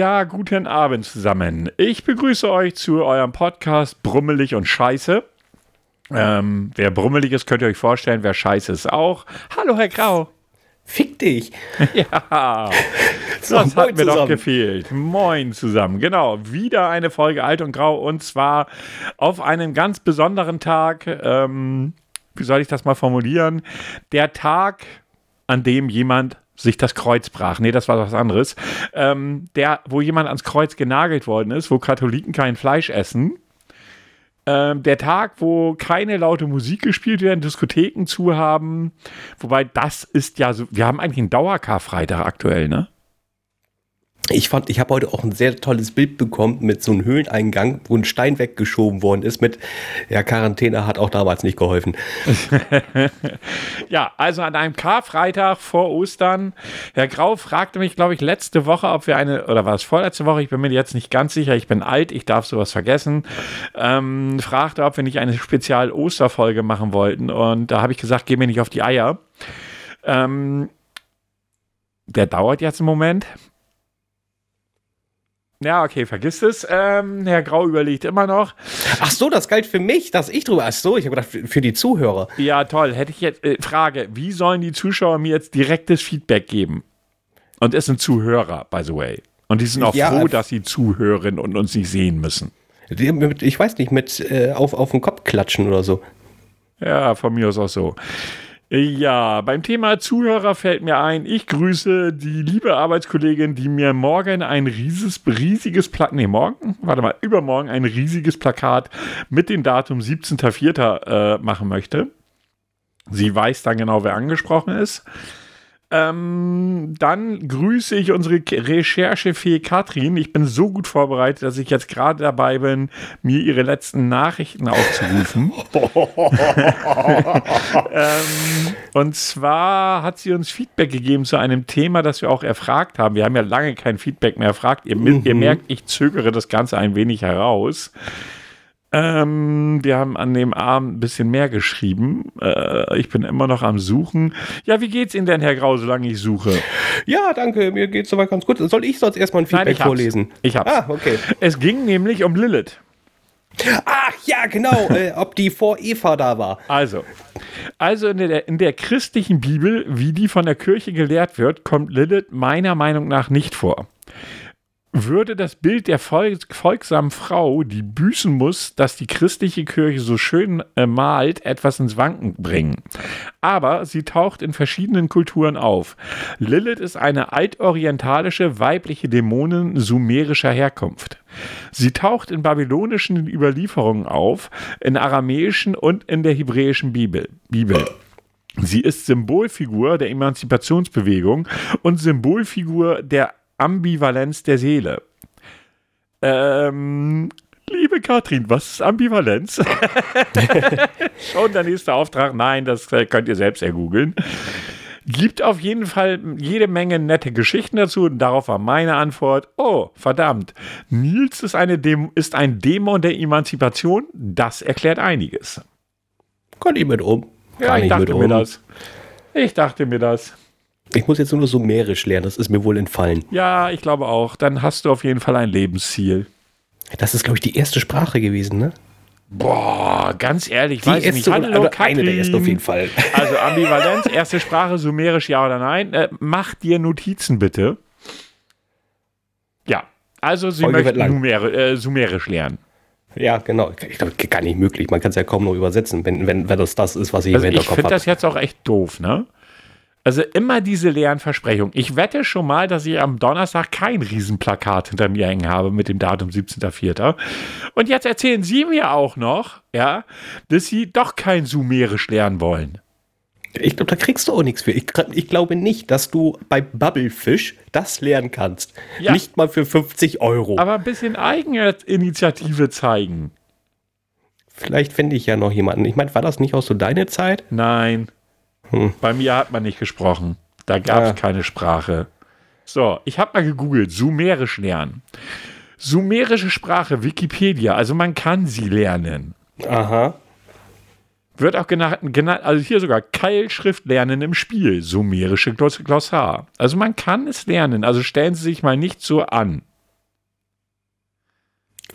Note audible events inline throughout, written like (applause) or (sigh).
Ja, guten Abend zusammen. Ich begrüße euch zu eurem Podcast Brummelig und Scheiße. Ähm, wer brummelig ist, könnt ihr euch vorstellen, wer scheiße ist auch. Hallo, Herr Grau. Fick dich. (laughs) Ja, so, das hat mir zusammen. doch gefehlt. Moin zusammen. Genau, wieder eine Folge Alt und Grau und zwar auf einem ganz besonderen Tag. Ähm, wie soll ich das mal formulieren? Der Tag, an dem jemand sich das Kreuz brach. Nee, das war was anderes. Ähm, der, wo jemand ans Kreuz genagelt worden ist, wo Katholiken kein Fleisch essen. Ähm, der Tag, wo keine laute Musik gespielt werden, Diskotheken zu haben. Wobei das ist ja so, wir haben eigentlich einen Dauerkarfreitag aktuell, ne? Ich fand, ich habe heute auch ein sehr tolles Bild bekommen mit so einem Höhleneingang, wo ein Stein weggeschoben worden ist. Mit, ja, Quarantäne hat auch damals nicht geholfen. (laughs) ja, also an einem Karfreitag vor Ostern. Herr Grau fragte mich, glaube ich, letzte Woche, ob wir eine, oder war es vorletzte Woche? Ich bin mir jetzt nicht ganz sicher. Ich bin alt, ich darf sowas vergessen. Ähm, fragte, ob wir nicht eine Spezial-Osterfolge machen wollten. Und da habe ich gesagt, geh mir nicht auf die Eier. Ähm, der dauert jetzt im Moment. Ja, okay, vergiss es. Ähm, Herr Grau überlegt immer noch. Ach so, das galt für mich, dass ich drüber. Ach so, ich habe gedacht, für die Zuhörer. Ja, toll. Hätte ich jetzt. Äh, Frage: Wie sollen die Zuschauer mir jetzt direktes Feedback geben? Und es sind Zuhörer, by the way. Und die sind auch ja, froh, dass sie zuhören und uns nicht sehen müssen. Ich weiß nicht, mit äh, auf, auf den Kopf klatschen oder so. Ja, von mir aus auch so. Ja, beim Thema Zuhörer fällt mir ein, ich grüße die liebe Arbeitskollegin, die mir morgen ein riesiges, riesiges Plakat, nee, morgen, warte mal, übermorgen ein riesiges Plakat mit dem Datum 17.04. Äh, machen möchte. Sie weiß dann genau, wer angesprochen ist. Ähm, dann grüße ich unsere Recherchefee Katrin. Ich bin so gut vorbereitet, dass ich jetzt gerade dabei bin, mir ihre letzten Nachrichten aufzurufen. (laughs) ähm, und zwar hat sie uns Feedback gegeben zu einem Thema, das wir auch erfragt haben. Wir haben ja lange kein Feedback mehr erfragt. Ihr, mhm. ihr merkt, ich zögere das Ganze ein wenig heraus. Ähm, wir haben an dem Abend ein bisschen mehr geschrieben. Äh, ich bin immer noch am Suchen. Ja, wie geht's Ihnen denn, Herr Grau, solange ich suche? Ja, danke, mir geht's soweit ganz gut. Soll ich sonst erstmal ein Feedback Nein, ich vorlesen? Ich hab's. Ah, okay. Es ging nämlich um Lilith. Ach ja, genau, äh, ob die vor Eva da war. Also, also in der, in der christlichen Bibel, wie die von der Kirche gelehrt wird, kommt Lilith meiner Meinung nach nicht vor würde das Bild der folgsamen Frau, die büßen muss, dass die christliche Kirche so schön äh, malt, etwas ins Wanken bringen. Aber sie taucht in verschiedenen Kulturen auf. Lilith ist eine altorientalische weibliche Dämonin sumerischer Herkunft. Sie taucht in babylonischen Überlieferungen auf, in aramäischen und in der hebräischen Bibel. Bibel. Sie ist Symbolfigur der Emanzipationsbewegung und Symbolfigur der Ambivalenz der Seele. Ähm, liebe Katrin, was ist Ambivalenz? (laughs) Schon der nächste Auftrag. Nein, das äh, könnt ihr selbst ergoogeln. Gibt auf jeden Fall jede Menge nette Geschichten dazu und darauf war meine Antwort: Oh, verdammt, Nils ist, eine Däm ist ein Dämon der Emanzipation. Das erklärt einiges. Kann ich mit um. Kann ja, ich, ich dachte mir um. das. Ich dachte mir das. Ich muss jetzt nur sumerisch lernen, das ist mir wohl entfallen. Ja, ich glaube auch. Dann hast du auf jeden Fall ein Lebensziel. Das ist, glaube ich, die erste Sprache gewesen, ne? Boah, ganz ehrlich, die weiß ich nicht. Hallo, also eine der ersten auf jeden Fall. (laughs) Also Ambivalenz, erste Sprache, sumerisch ja oder nein. Äh, mach dir Notizen bitte. Ja, also sie Folge möchten Numer äh, sumerisch lernen. Ja, genau. Ich glaube, gar nicht möglich. Man kann es ja kaum noch übersetzen, wenn, wenn, wenn das das ist, was ich also im Hinterkopf habe. Ich finde das jetzt auch echt doof, ne? Also immer diese leeren Versprechungen. Ich wette schon mal, dass ich am Donnerstag kein Riesenplakat hinter mir hängen habe mit dem Datum 17.04. Und jetzt erzählen Sie mir auch noch, ja, dass Sie doch kein Sumerisch lernen wollen. Ich glaube, da kriegst du auch nichts für. Ich, ich, glaube nicht, dass du bei Bubblefish das lernen kannst. Ja. Nicht mal für 50 Euro. Aber ein bisschen Eigeninitiative zeigen. Vielleicht finde ich ja noch jemanden. Ich meine, war das nicht auch so deine Zeit? Nein. Hm. Bei mir hat man nicht gesprochen. Da gab es ja. keine Sprache. So, ich habe mal gegoogelt, Sumerisch lernen. Sumerische Sprache, Wikipedia, also man kann sie lernen. Aha. Wird auch genannt, genannt also hier sogar Keilschrift lernen im Spiel, sumerische Glossar. Also man kann es lernen, also stellen Sie sich mal nicht so an.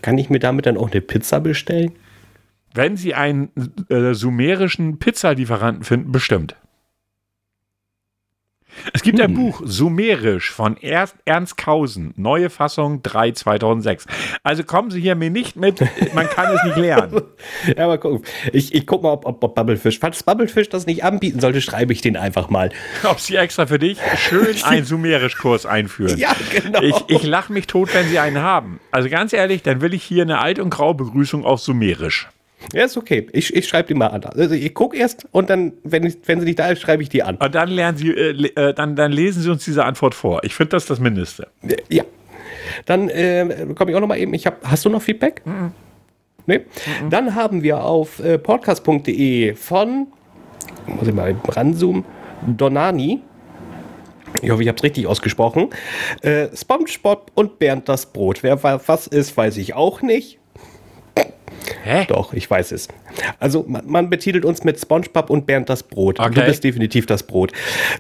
Kann ich mir damit dann auch eine Pizza bestellen? Wenn Sie einen äh, sumerischen Pizzalieferanten finden, bestimmt. Es gibt ein Hm. Buch, Sumerisch, von Ernst, Ernst Kausen, neue Fassung 3 2006. Also kommen Sie hier mir nicht mit, man kann es nicht lernen. (laughs) Ja, aber guck, ich, ich guck mal, ob, ob, ob Bubblefish, falls Bubblefish das nicht anbieten sollte, schreibe ich den einfach mal. (laughs) Ob Sie extra für dich schön (laughs) einen Sumerisch-Kurs einführen. Ja, genau. Ich, ich lache mich tot, wenn Sie einen haben. Also ganz ehrlich, dann will ich hier eine alt- und grau Begrüßung auf Sumerisch. Ja, ist okay. Ich, ich schreibe die mal an. Also ich gucke erst und dann, wenn, ich, wenn sie nicht da ist, schreibe ich die an. Und dann lernen Sie, äh, äh, dann, dann lesen Sie uns diese Antwort vor. Ich finde das das Mindeste. Ja. Dann äh, komme ich auch noch mal eben. Ich hab, hast du noch Feedback? Nee? Dann haben wir auf äh, podcast.de von, muss ich mal ranzoomen, Donani. Ich hoffe, ich habe es richtig ausgesprochen. Äh, SpongeBob und Bernd das Brot. Wer wa- was ist, weiß ich auch nicht. Hä? Doch, ich weiß es. Also, man, man betitelt uns mit SpongeBob und Bernd das Brot. Und Du Okay. bist definitiv das Brot.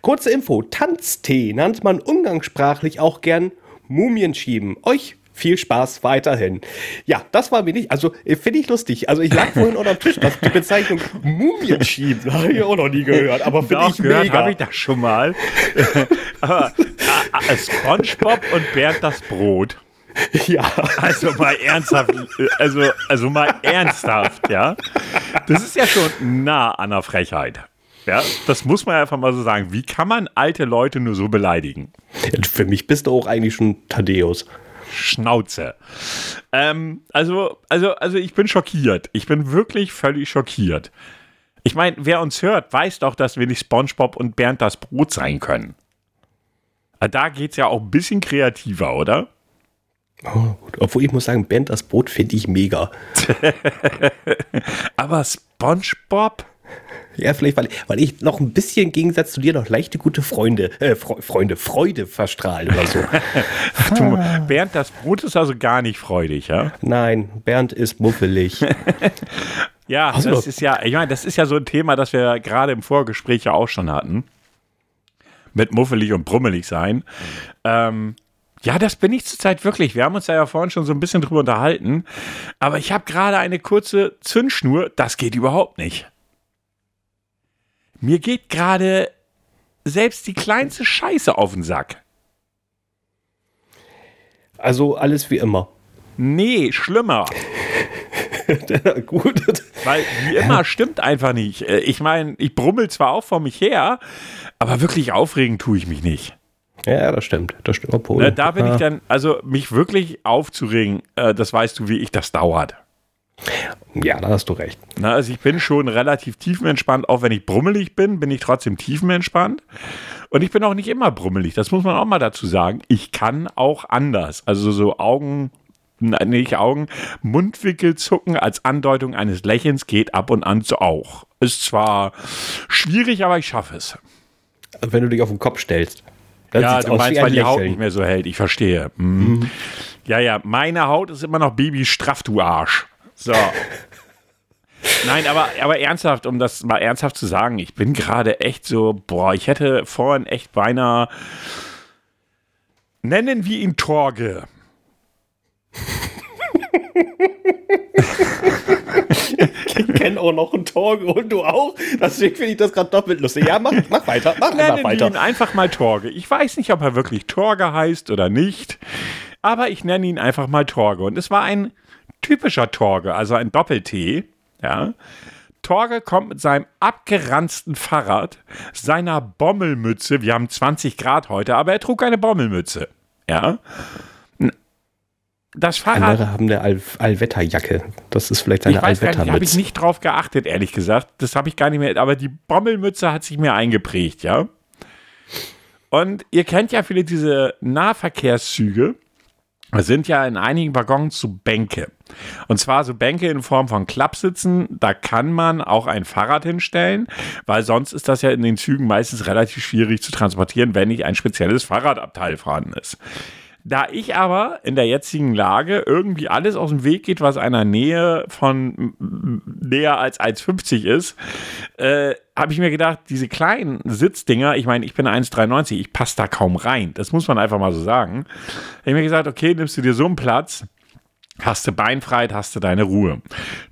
Kurze Info: Tanztee nannt man umgangssprachlich auch gern Mumienschieben. Euch viel Spaß weiterhin. Ja, das war mir nicht. Also, äh, finde ich lustig. Also, ich lag vorhin unter dem Tisch. Das, die Bezeichnung Mumienschieben habe ich auch noch nie gehört. Aber finde ich gehört mega. habe ich das schon mal. (laughs) Aber äh, äh, SpongeBob und Bernd das Brot. (laughs) Ja. Also mal ernsthaft, also, also mal ernsthaft, ja. Das ist ja schon nah an der Frechheit. Ja, das muss man einfach mal so sagen. Wie kann man alte Leute nur so beleidigen? Für mich bist du auch eigentlich schon Thaddeus. Schnauze. Ähm, also, also, also ich bin schockiert. Ich bin wirklich völlig schockiert. Ich meine, wer uns hört, weiß doch, dass wir nicht SpongeBob und Bernd das Brot sein können. Da geht es ja auch ein bisschen kreativer, oder? Oh, gut. Obwohl ich muss sagen, Bernd das Brot finde ich mega. (laughs) Aber SpongeBob? Ja, vielleicht, weil, weil ich noch ein bisschen im Gegensatz zu dir noch leichte gute Freunde, äh, Fre Freunde, Freude verstrahle oder so. (laughs) Du, Bernd das Brot ist also gar nicht freudig, ja? Nein, Bernd ist muffelig. (laughs) Ja, du das ist ja, ich meine, das ist ja so ein Thema, das wir gerade im Vorgespräch ja auch schon hatten. Mit muffelig und brummelig sein. Ähm, ja, das bin ich zurzeit wirklich. Wir haben uns da ja vorhin schon so ein bisschen drüber unterhalten. Aber ich habe gerade eine kurze Zündschnur. Das geht überhaupt nicht. Mir geht gerade selbst die kleinste Scheiße auf den Sack. Also alles wie immer. Nee, schlimmer. (laughs) Gut. Weil wie immer stimmt einfach nicht. Äh, Ich meine, ich brummel zwar auch vor mich her, aber wirklich aufregen tue ich mich nicht. Ja, das stimmt. Das stimmt. Obwohl, Ne, da bin ja. ich dann, also mich wirklich aufzuregen, äh, das weißt du, wie ich das dauert. Ja, da hast du recht. Na, also ich bin schon relativ tiefenentspannt, auch wenn ich brummelig bin, bin ich trotzdem tiefenentspannt. Und ich bin auch nicht immer brummelig, das muss man auch mal dazu sagen. Ich kann auch anders. Also so Augen, nein, nicht Augen, Mundwinkel zucken als Andeutung eines Lächelns geht ab und an so auch. Ist zwar schwierig, aber ich schaffe es. Also wenn du dich auf den Kopf stellst. Dann Ja, du meinst, weil die Haut nicht mehr so hält. Ich verstehe. Mhm. Ja, ja, meine Haut ist immer noch babystraff, du Arsch. So. (laughs) Nein, aber, aber ernsthaft, um das mal ernsthaft zu sagen, ich bin gerade echt so, boah, ich hätte vorhin echt beinahe, nennen wir ihn Torge. Ich kenne auch noch einen Torge und du auch. Deswegen finde ich das gerade doppelt lustig. Ja, mach, mach weiter. Mach Nennen weiter. ihn einfach mal Torge. Ich weiß nicht, ob er wirklich Torge heißt oder nicht, aber ich nenne ihn einfach mal Torge. Und es war ein typischer Torge, also ein Doppel-T. Ja. Torge kommt mit seinem abgeranzten Fahrrad, seiner Bommelmütze. Wir haben 20 Grad heute, aber er trug eine Bommelmütze. Ja. Das Fahrrad. Andere haben eine All Allwetterjacke. Das ist vielleicht gar nicht, habe ich Allwettermütze. nicht drauf geachtet, ehrlich gesagt. Das habe ich gar nicht mehr. Aber die Bommelmütze hat sich mir eingeprägt, ja. Und ihr kennt ja viele diese Nahverkehrszüge. Sind ja in einigen Waggons so Bänke. Und zwar so Bänke in Form von Klappsitzen. Da kann man auch ein Fahrrad hinstellen, weil sonst ist das ja in den Zügen meistens relativ schwierig zu transportieren, wenn nicht ein spezielles Fahrradabteil vorhanden ist. Da ich aber in der jetzigen Lage irgendwie alles aus dem Weg geht, was einer Nähe von näher als 1,50 ist, äh, habe ich mir gedacht, diese kleinen Sitzdinger, ich meine, ich bin 1,93, ich passe da kaum rein. Das muss man einfach mal so sagen. Habe ich mir gesagt, okay, nimmst du dir so einen Platz, Hast du Beinfreiheit, hast du deine Ruhe.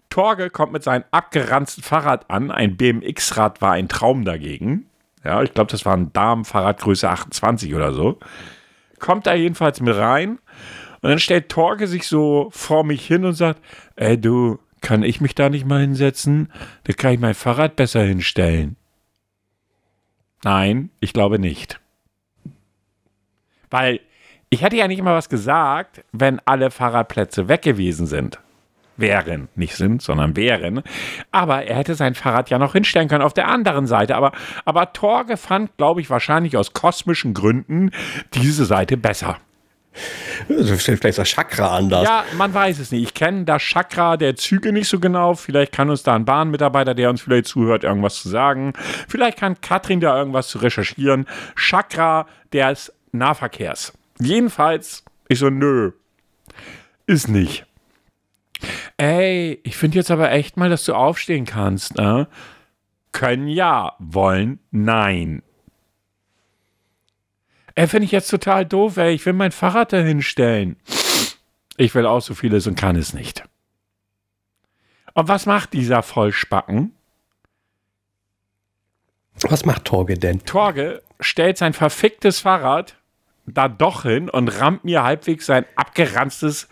Torge kommt mit seinem abgeranzten Fahrrad an. Ein BMX-Rad war ein Traum dagegen. Ja, ich glaube, das war ein Damenfahrrad Größe 28 oder so. Kommt da jedenfalls mit rein. Und dann stellt Torge sich so vor mich hin und sagt: Ey, du, kann ich mich da nicht mal hinsetzen? Da kann ich mein Fahrrad besser hinstellen. Nein, ich glaube nicht. Weil ich hätte ja nicht immer was gesagt, wenn alle Fahrradplätze weg gewesen sind. Wären, nicht sind, sondern wären. Aber er hätte sein Fahrrad ja noch hinstellen können auf der anderen Seite. Aber, aber Torge fand, glaube ich, wahrscheinlich aus kosmischen Gründen diese Seite besser. Vielleicht das Chakra anders. Ja, man weiß es nicht. Ich kenne das Chakra der Züge nicht so genau. Vielleicht kann uns da ein Bahnmitarbeiter, der uns vielleicht zuhört, irgendwas zu sagen. Vielleicht kann Katrin da irgendwas zu recherchieren. Chakra des Nahverkehrs. Jedenfalls, ich so, nö, ist nicht. Ey, ich finde jetzt aber echt mal, dass du aufstehen kannst. Ne? Können ja, wollen nein. Ey, finde ich jetzt total doof, ey. Ich will mein Fahrrad da hinstellen. Ich will auch so vieles und kann es nicht. Und was macht dieser Vollspacken? Was macht Torge denn? Torge stellt sein verficktes Fahrrad da doch hin und rammt mir halbwegs sein abgeranztes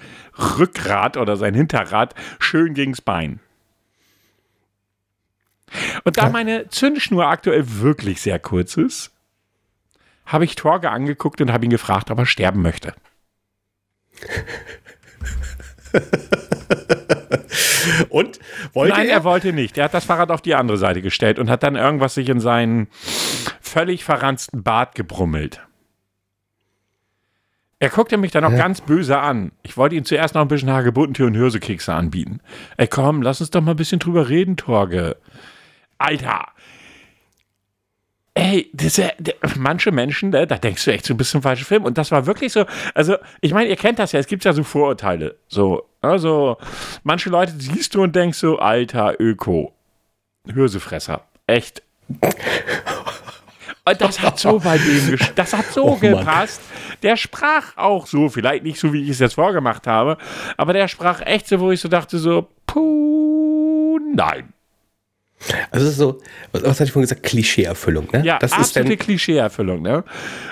Rückgrat oder sein Hinterrad schön gegens Bein. Und da meine Zündschnur aktuell wirklich sehr kurz ist, habe ich Torge angeguckt und habe ihn gefragt, ob er sterben möchte. (laughs) und wollte Nein, er? er wollte nicht. Er hat das Fahrrad auf die andere Seite gestellt und hat dann irgendwas sich in seinen völlig verranzten Bart gebrummelt. Er guckte mich dann auch ganz böse an. Ich wollte ihm zuerst noch ein bisschen Hagebuttentee und Hirsekekse anbieten. Ey, komm, lass uns doch mal ein bisschen drüber reden, Torge. Alter. Ey, ja- manche Menschen, ne, da denkst du echt so ein bisschen falscher Film. Und das war wirklich so. Also, ich meine, ihr kennt das ja, es gibt ja so Vorurteile. So, also, manche Leute siehst du und denkst so, Alter, Öko. Hirsefresser. Echt. (laughs) Und das hat so (laughs) bei dem, das hat so Oh Mann. gepasst. Der sprach auch so, vielleicht nicht so, wie ich es jetzt vorgemacht habe, aber der sprach echt so, wo ich so dachte, so, puh, nein. Also es ist so, was, was hatte ich vorhin gesagt? Klischeeerfüllung, ne? Ja, das ist absolute Klischeeerfüllung, ne?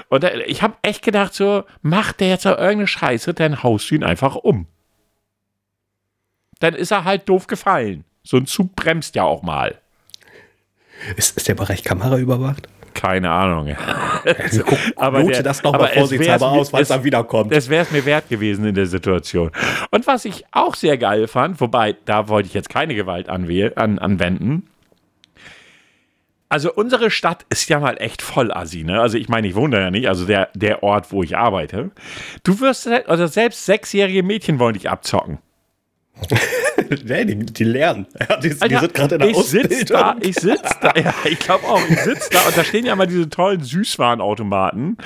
Und da, ich habe echt gedacht, so, macht der jetzt auch irgendeine Scheiße, dann haust du ihn einfach um. Dann ist er halt doof gefallen. So ein Zug bremst ja auch mal. ist, ist der Bereich Kamera überwacht? Keine Ahnung. (laughs) Guck, Aber der- das noch aber mal es vorsichtshalber aus, weil es es- dann wiederkommt. Das wäre es mir wert gewesen in der Situation. Und was ich auch sehr geil fand, wobei da wollte ich jetzt keine Gewalt anwähl- an, anwenden. Also unsere Stadt ist ja mal echt voll assi, ne? Also ich meine, ich wohne da ja nicht, also der, der Ort, wo ich arbeite. Du wirst, also selbst sechsjährige Mädchen wollen dich abzocken. (laughs) nee, die, die lernen. (laughs) Ja, die, die Alter, sind gerade in der ich sitz da, Ausbildung. ich sitz da, ja, ich glaube auch, ich sitz da und da stehen ja mal diese tollen Süßwarenautomaten,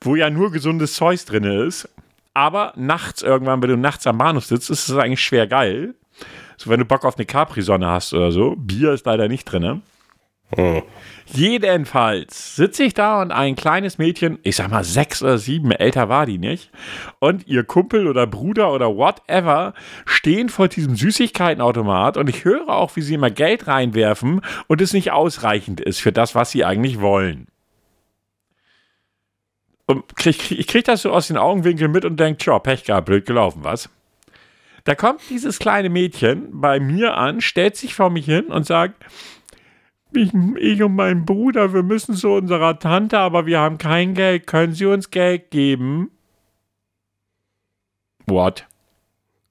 wo ja nur gesundes Zeug drin ist. Aber nachts irgendwann, wenn du nachts am Bahnhof sitzt, ist es eigentlich schwer geil. So, wenn du Bock auf eine Capri-Sonne hast oder so. Bier ist leider nicht drin. Jedenfalls sitze ich da und ein kleines Mädchen, ich sag mal sechs oder sieben, älter war die nicht, und ihr Kumpel oder Bruder oder whatever stehen vor diesem Süßigkeitenautomat und ich höre auch, wie sie immer Geld reinwerfen und es nicht ausreichend ist für das, was sie eigentlich wollen. Und krieg, ich kriege das so aus den Augenwinkeln mit und denke, tja, Pech gehabt, blöd gelaufen, was? Da kommt dieses kleine Mädchen bei mir an, stellt sich vor mich hin und sagt, ich, ich und mein Bruder, wir müssen zu unserer Tante, aber wir haben kein Geld. Können Sie uns Geld geben? What?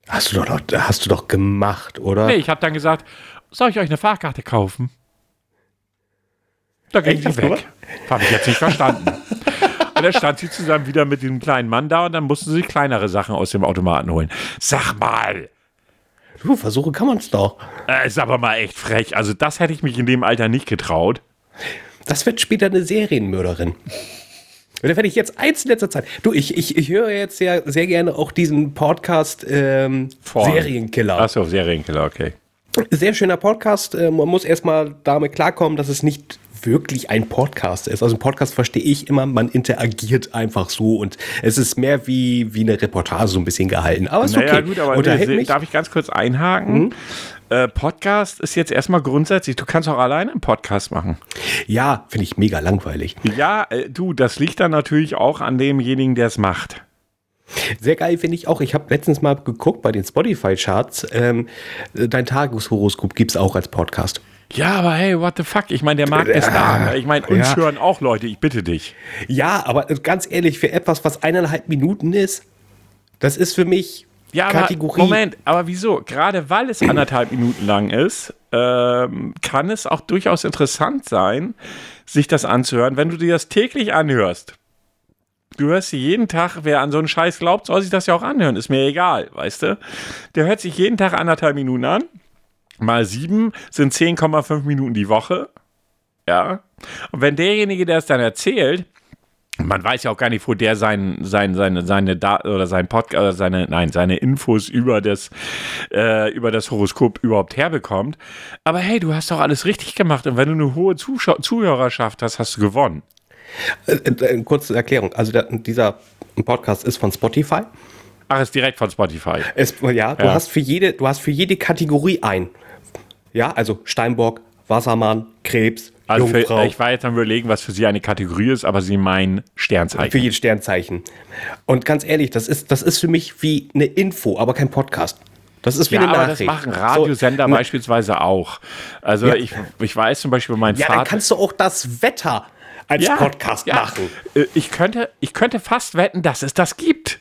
Hast du doch, noch- hast du doch gemacht, oder? Nee, ich habe dann gesagt, soll ich euch eine Fahrkarte kaufen? Da ging sie weg. Habe ich jetzt nicht verstanden. (laughs) Und dann stand sie zusammen wieder mit diesem kleinen Mann da und dann mussten sie kleinere Sachen aus dem Automaten holen. Sag mal, Du, versuchen kann man es doch. äh, ist aber mal echt frech. Also das hätte ich mich in dem Alter nicht getraut. Das wird später eine Serienmörderin. Und da werde ich jetzt eins in letzter Zeit. Du, ich, ich, ich höre jetzt sehr, sehr gerne auch diesen Podcast ähm. Serienkiller. Achso, Serienkiller, okay. Sehr schöner Podcast. Äh, man muss erstmal damit klarkommen, dass es nicht wirklich ein Podcast ist. Also ein Podcast verstehe ich immer, man interagiert einfach so und es ist mehr wie, wie eine Reportage so ein bisschen gehalten. Aber ist Naja, okay. gut, aber Unterhält mich. darf ich ganz kurz einhaken? Äh, Podcast ist jetzt erstmal grundsätzlich, du kannst auch alleine einen Podcast machen. Ja, finde ich mega langweilig. Ja, äh, du, das liegt dann natürlich auch an demjenigen, der es macht. Sehr geil finde ich auch. Ich habe letztens mal geguckt bei den Spotify-Charts. Ähm, dein Tageshoroskop gibt es auch als Podcast. Ja, aber hey, what the fuck? Ich meine, der Markt ist da. Ich meine, uns Ja. hören auch Leute, ich bitte dich. Ja, aber ganz ehrlich, für etwas, was eineinhalb Minuten ist, das ist für mich Ja, aber Kategorie. Moment, aber wieso? Gerade weil es anderthalb Minuten lang ist, ähm, kann es auch durchaus interessant sein, sich das anzuhören, wenn du dir das täglich anhörst. Du hörst dir jeden Tag, wer an so einen Scheiß glaubt, soll sich das ja auch anhören. Ist mir egal, weißt du? Der hört sich jeden Tag anderthalb Minuten an. Mal sieben sind 10,5 Minuten die Woche. Ja. Und wenn derjenige, der es dann erzählt, man weiß ja auch gar nicht, wo der sein, sein, seine, seine Daten oder sein Podcast, oder seine, nein, seine Infos über das, äh, über das Horoskop überhaupt herbekommt. Aber hey, du hast doch alles richtig gemacht. Und wenn du eine hohe Zuschau Zuhörerschaft hast, hast du gewonnen. Äh, äh, kurze Erklärung. Also der, dieser Podcast ist von Spotify. Ach, ist direkt von Spotify. Es, ja, du Ja. hast für jede, du hast für jede Kategorie ein. Ja, also Steinbock, Wassermann, Krebs, Also für, Jungfrau. ich war jetzt am überlegen, was für sie eine Kategorie ist, aber sie meinen Sternzeichen. für jedes Sternzeichen. Und ganz ehrlich, das ist, das ist für mich wie eine Info, aber kein Podcast. Das ist wie ja, eine aber Nachricht. das machen Radiosender So, beispielsweise auch. Also Ja. ich, ich weiß zum Beispiel, mein Ja, dann Vater. kannst du auch das Wetter als Podcast ja. machen. Äh, Ich könnte, ich könnte fast wetten, dass es das gibt.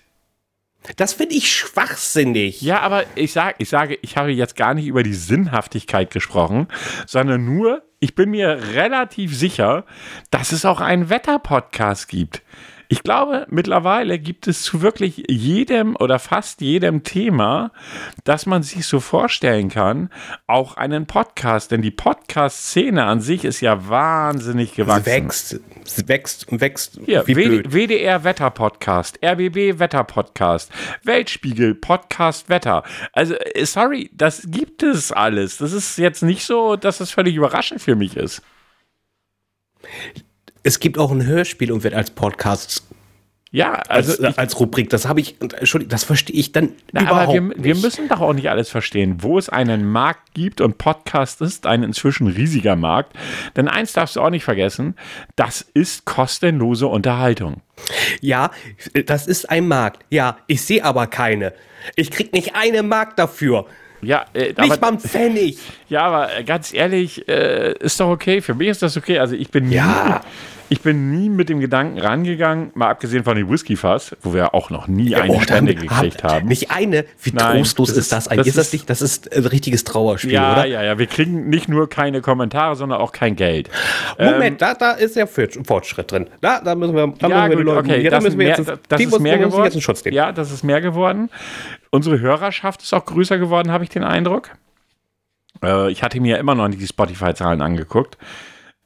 Das finde ich schwachsinnig. Ja, aber ich, sag, ich sage, ich habe jetzt gar nicht über die Sinnhaftigkeit gesprochen, sondern nur, ich bin mir relativ sicher, dass es auch einen Wetterpodcast gibt. Ich glaube, mittlerweile gibt es zu wirklich jedem oder fast jedem Thema, das man sich so vorstellen kann, auch einen Podcast. Denn die Podcast-Szene an sich ist ja wahnsinnig gewachsen. wächst, es wächst und wächst Hier, wie W- blöd. WDR Wetter Podcast, RBB Wetter Podcast, Weltspiegel Podcast Wetter. Also, äh, sorry, das gibt es alles. Das ist jetzt nicht so, dass es völlig überraschend für mich ist. Es gibt auch ein Hörspiel und wird als Podcast, Ja, also. als, ich, als Rubrik. Das habe ich, Entschuldigung, das verstehe ich dann na, überhaupt aber wir, nicht. wir müssen doch auch nicht alles verstehen, wo es einen Markt gibt und Podcast ist ein inzwischen riesiger Markt. Denn eins darfst du auch nicht vergessen: das ist kostenlose Unterhaltung. Ja, das ist ein Markt. Ja, ich sehe aber keine. Ich krieg nicht eine Mark dafür. Ja, äh, Nicht aber, einen Pfennig. (laughs) Ja, aber äh, ganz ehrlich, äh, ist doch okay. Für mich ist das okay. Also ich bin nie, Ja. ich bin nie mit dem Gedanken rangegangen, mal abgesehen von dem Whiskyfass, wo wir auch noch nie eine Oh, Spende gekriegt hab- haben. Nicht eine. Wie Nein, trostlos das ist, ist- das eigentlich? das ist das nicht? Das ist ein richtiges Trauerspiel, ja, oder? ja, ja. Wir kriegen nicht nur keine Kommentare, sondern auch kein Geld. Moment, da, da ist ja Fortsch- Fortschritt drin. Da, da müssen wir, da ja, müssen wir gut, Leute, okay. ja, da das müssen wir mehr, jetzt, das die ist mehr geworden. jetzt einen Schutz nehmen. Ja, das ist mehr geworden. Unsere Hörerschaft ist auch größer geworden, habe ich den Eindruck. Äh, ich hatte mir ja immer noch nicht die Spotify-Zahlen angeguckt.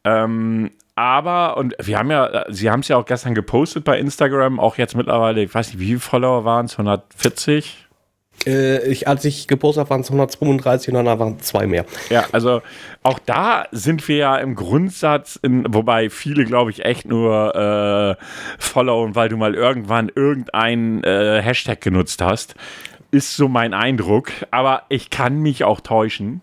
Ähm, aber, und wir haben ja, äh, Sie haben es ja auch gestern gepostet bei Instagram, auch jetzt mittlerweile, ich weiß nicht, wie viele Follower waren es, 140? Äh, ich, als ich gepostet habe, waren es 132 und dann waren es zwei mehr. Ja, also auch da sind wir ja im Grundsatz, in, wobei viele, glaube ich, echt nur äh, followen, weil du mal irgendwann irgendeinen äh, Hashtag genutzt hast. Ist so mein Eindruck, aber ich kann mich auch täuschen.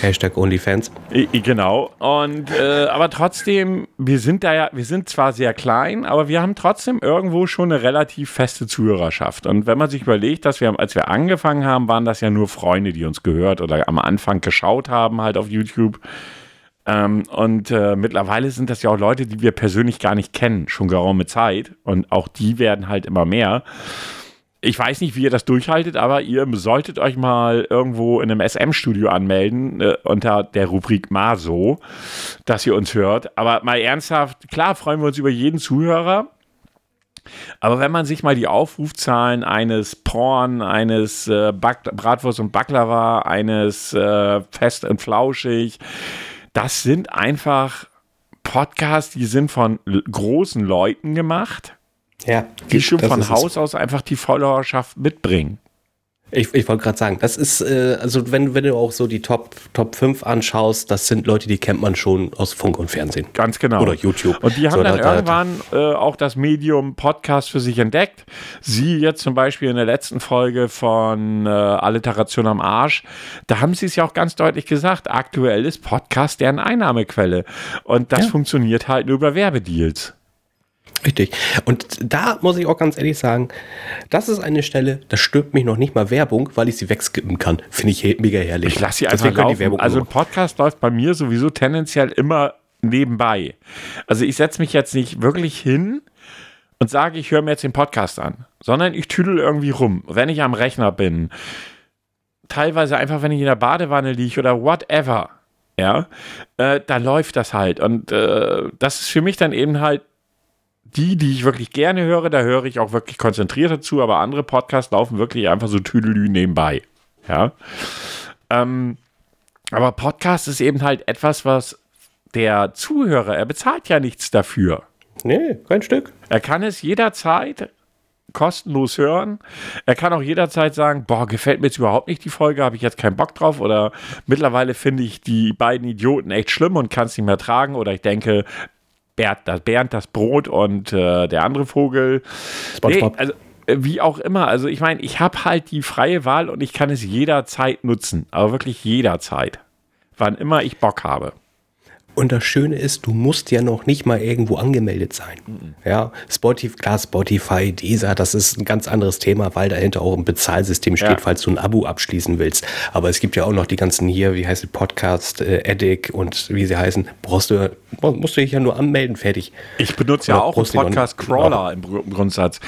Hashtag OnlyFans. Genau. Und äh, aber trotzdem, wir sind da ja, wir sind zwar sehr klein, aber wir haben trotzdem irgendwo schon eine relativ feste Zuhörerschaft. Und wenn man sich überlegt, dass wir, als wir angefangen haben, waren das ja nur Freunde, die uns gehört oder am Anfang geschaut haben, halt auf YouTube. Ähm, und äh, mittlerweile sind das ja auch Leute, die wir persönlich gar nicht kennen, schon geraume Zeit. Und auch die werden halt immer mehr. Ich weiß nicht, wie ihr das durchhaltet, aber ihr solltet euch mal irgendwo in einem SM-Studio anmelden äh, unter der Rubrik Maso, dass ihr uns hört. Aber mal ernsthaft, klar freuen wir uns über jeden Zuhörer. Aber wenn man sich mal die Aufrufzahlen eines Porn, eines äh, Bratwurst und Baklava, eines äh, Fest und Flauschig, das sind einfach Podcasts, die sind von großen Leuten gemacht Ja, die schon von. Haus aus einfach die Followerschaft mitbringen. Ich, ich wollte gerade sagen, das ist, äh, also wenn, wenn du auch so die Top, Top 5 anschaust, das sind Leute, die kennt man schon aus Funk und Fernsehen. Ganz genau. Oder YouTube. Und die haben So, dann da- da- irgendwann äh, auch das Medium Podcast für sich entdeckt. Sie jetzt zum Beispiel in der letzten Folge von äh, Alliteration am Arsch, da haben sie es ja auch ganz deutlich gesagt, aktuell ist Podcast deren Einnahmequelle. Und das Ja. funktioniert halt nur über Werbedeals. Richtig. Und da muss ich auch ganz ehrlich sagen, das ist eine Stelle, da stört mich noch nicht mal Werbung, weil ich sie wegskippen kann. Finde ich mega herrlich. Ich lasse sie einfach Deswegen laufen. Werbung Also ein. Podcast läuft bei mir sowieso tendenziell immer nebenbei. Also ich setze mich jetzt nicht wirklich hin und sage, ich höre mir jetzt den Podcast an, sondern ich tüdel irgendwie rum, wenn ich am Rechner bin. Teilweise einfach, wenn ich in der Badewanne liege oder whatever. Ja, äh, da läuft das halt. Und äh, das ist für mich dann eben halt die, die ich wirklich gerne höre, da höre ich auch wirklich konzentriert dazu, aber andere Podcasts laufen wirklich einfach so tüdelü nebenbei. Ja. Ähm, aber Podcast ist eben halt etwas, was der Zuhörer, er bezahlt ja nichts dafür. Nee, kein Stück. Er kann es jederzeit kostenlos hören. Er kann auch jederzeit sagen, boah, gefällt mir jetzt überhaupt nicht die Folge, habe ich jetzt keinen Bock drauf oder mittlerweile finde ich die beiden Idioten echt schlimm und kann es nicht mehr tragen oder ich denke, Bernd das, Bernd das Brot und äh, der andere Vogel. SpongeBob. Nee, also äh, wie auch immer, also ich meine, ich habe halt die freie Wahl und ich kann es jederzeit nutzen, aber wirklich jederzeit, wann immer ich Bock habe. Und das Schöne ist, du musst ja noch nicht mal irgendwo angemeldet sein. Ja, Spotify, klar, Spotify, Deezer, das ist ein ganz anderes Thema, weil dahinter auch ein Bezahlsystem steht, Ja. falls du ein Abo abschließen willst. Aber es gibt ja auch noch die ganzen hier, wie heißt es, Podcast, äh, Eddic und wie sie heißen. Brauchst du, musst du dich ja nur anmelden, fertig. Ich benutze ja Oder auch einen brauchst du noch Podcast nicht? Crawler im, Gru- im Grundsatz.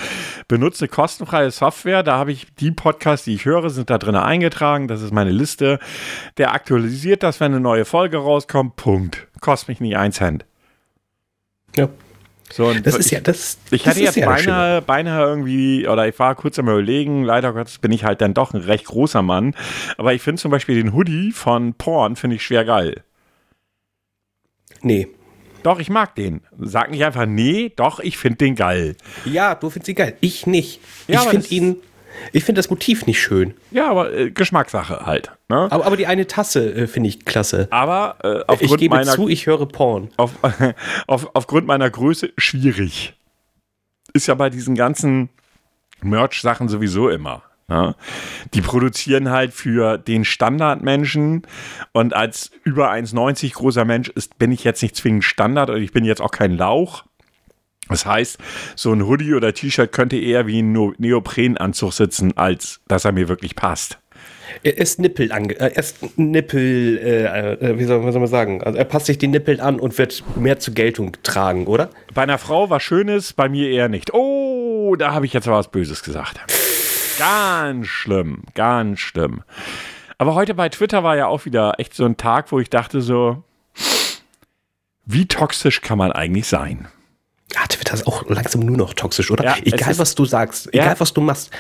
Benutze kostenfreie Software, da habe ich die Podcasts, die ich höre, sind da drin eingetragen. Das ist meine Liste. Der aktualisiert das, wenn eine neue Folge rauskommt. Punkt. Kostet mich nicht ein Cent. Ja. So, Das ich, ist ja, das, ich das ist jetzt ja beinahe, beinahe irgendwie, oder ich war kurz am überlegen, leider Gottes bin ich halt dann doch ein recht großer Mann. Aber ich finde zum Beispiel den Hoodie von Porn, finde ich schwer geil. Nee. Doch, ich mag den. Sag nicht einfach, nee, doch, ich finde den geil. Ja, du findest ihn geil. Ich nicht. Ja, ich finde ihn, ich finde das Motiv nicht schön. Ja, aber äh, Geschmackssache halt. Ne? Aber, aber die eine Tasse äh, finde ich klasse. Aber äh, Ich aufgrund, gebe meiner, zu, ich höre Porn. auf, (laughs) auf, aufgrund meiner Größe schwierig. Ist ja bei diesen ganzen Merch-Sachen sowieso immer. Ne? Die produzieren halt für den Standardmenschen und als über 1,90 großer Mensch ist, bin ich jetzt nicht zwingend Standard und ich bin jetzt auch kein Lauch. Das heißt, so ein Hoodie oder T-Shirt könnte eher wie ein Neoprenanzug sitzen, als dass er mir wirklich passt. Er ist Nippel ange äh, er ist Nippel, äh, äh, wie, soll, wie soll man sagen? Also er passt sich die Nippel an und wird mehr zur Geltung tragen, oder? Bei einer Frau was Schönes, bei mir eher nicht. Oh, da habe ich jetzt was Böses gesagt. Ganz schlimm, ganz schlimm. Aber heute bei Twitter war ja auch wieder echt so ein Tag, wo ich dachte so, wie toxisch kann man eigentlich sein? Ja, Twitter ist auch langsam nur noch toxisch, oder? Ja, egal, ist- was du sagst, Ja. egal, was du machst.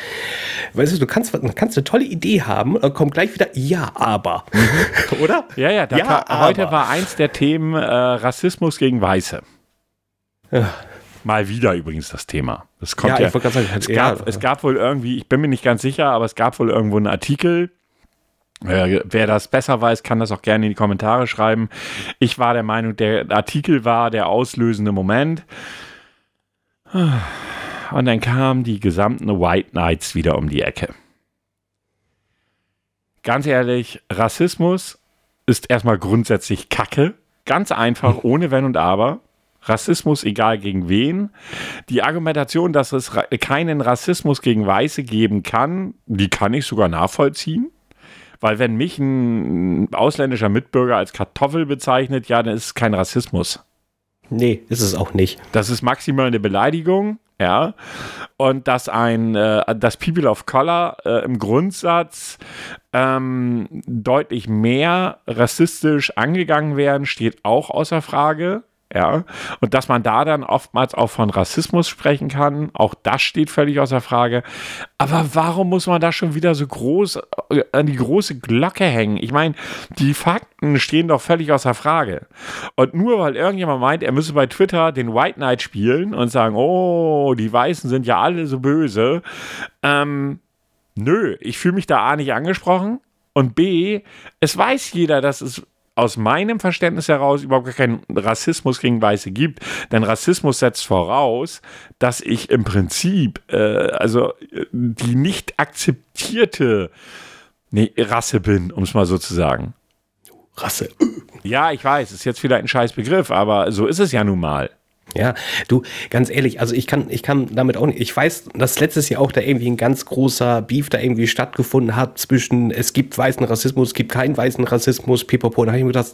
Weißt du, du kannst, du kannst eine tolle Idee haben, dann kommt gleich wieder, ja, aber. (laughs) oder? Ja, ja, da Ja, kam, heute war eins der Themen äh, Rassismus gegen Weiße. Ja. Mal wieder übrigens das Thema. Das kommt Ja, ja, ich sagen, es, ja. gab, es gab wohl irgendwie, ich bin mir nicht ganz sicher, aber es gab wohl irgendwo einen Artikel. Äh, wer das besser weiß, kann das auch gerne in die Kommentare schreiben. Ich war der Meinung, der Artikel war der auslösende Moment. Und dann kamen die gesamten White Knights wieder um die Ecke. Ganz ehrlich, Rassismus ist erstmal grundsätzlich Kacke. Ganz einfach, (laughs) ohne Wenn und Aber. Rassismus, egal gegen wen. Die Argumentation, dass es keinen Rassismus gegen Weiße geben kann, die kann ich sogar nachvollziehen. Weil wenn mich ein ausländischer Mitbürger als Kartoffel bezeichnet, ja, dann ist es kein Rassismus. Nee, ist es auch nicht. Das ist maximal eine Beleidigung, ja. Und dass ein, äh, dass People of Color äh, im Grundsatz ähm, deutlich mehr rassistisch angegangen werden, steht auch außer Frage. Ja, und dass man da dann oftmals auch von Rassismus sprechen kann, auch das steht völlig außer Frage. Aber warum muss man da schon wieder so groß äh, an die große Glocke hängen? Ich meine, die Fakten stehen doch völlig außer Frage. Und nur weil irgendjemand meint, er müsse bei Twitter den White Knight spielen und sagen, oh, die Weißen sind ja alle so böse, ähm, nö, ich fühle mich da A nicht angesprochen und B, es weiß jeder, dass es aus meinem Verständnis heraus überhaupt gar keinen Rassismus gegen Weiße gibt. Denn Rassismus setzt voraus, dass ich im Prinzip, äh, also äh, die nicht akzeptierte nee, Rasse bin, um es mal so zu sagen. Rasse. Ja, ich weiß, ist jetzt wieder ein scheiß Begriff, aber so ist es ja nun mal. Ja, du, ganz ehrlich, also ich kann, ich kann damit auch nicht, ich weiß, dass letztes Jahr auch da irgendwie ein ganz großer Beef da irgendwie stattgefunden hat zwischen, es gibt weißen Rassismus, es gibt keinen weißen Rassismus, pipapo, da habe ich mir gedacht,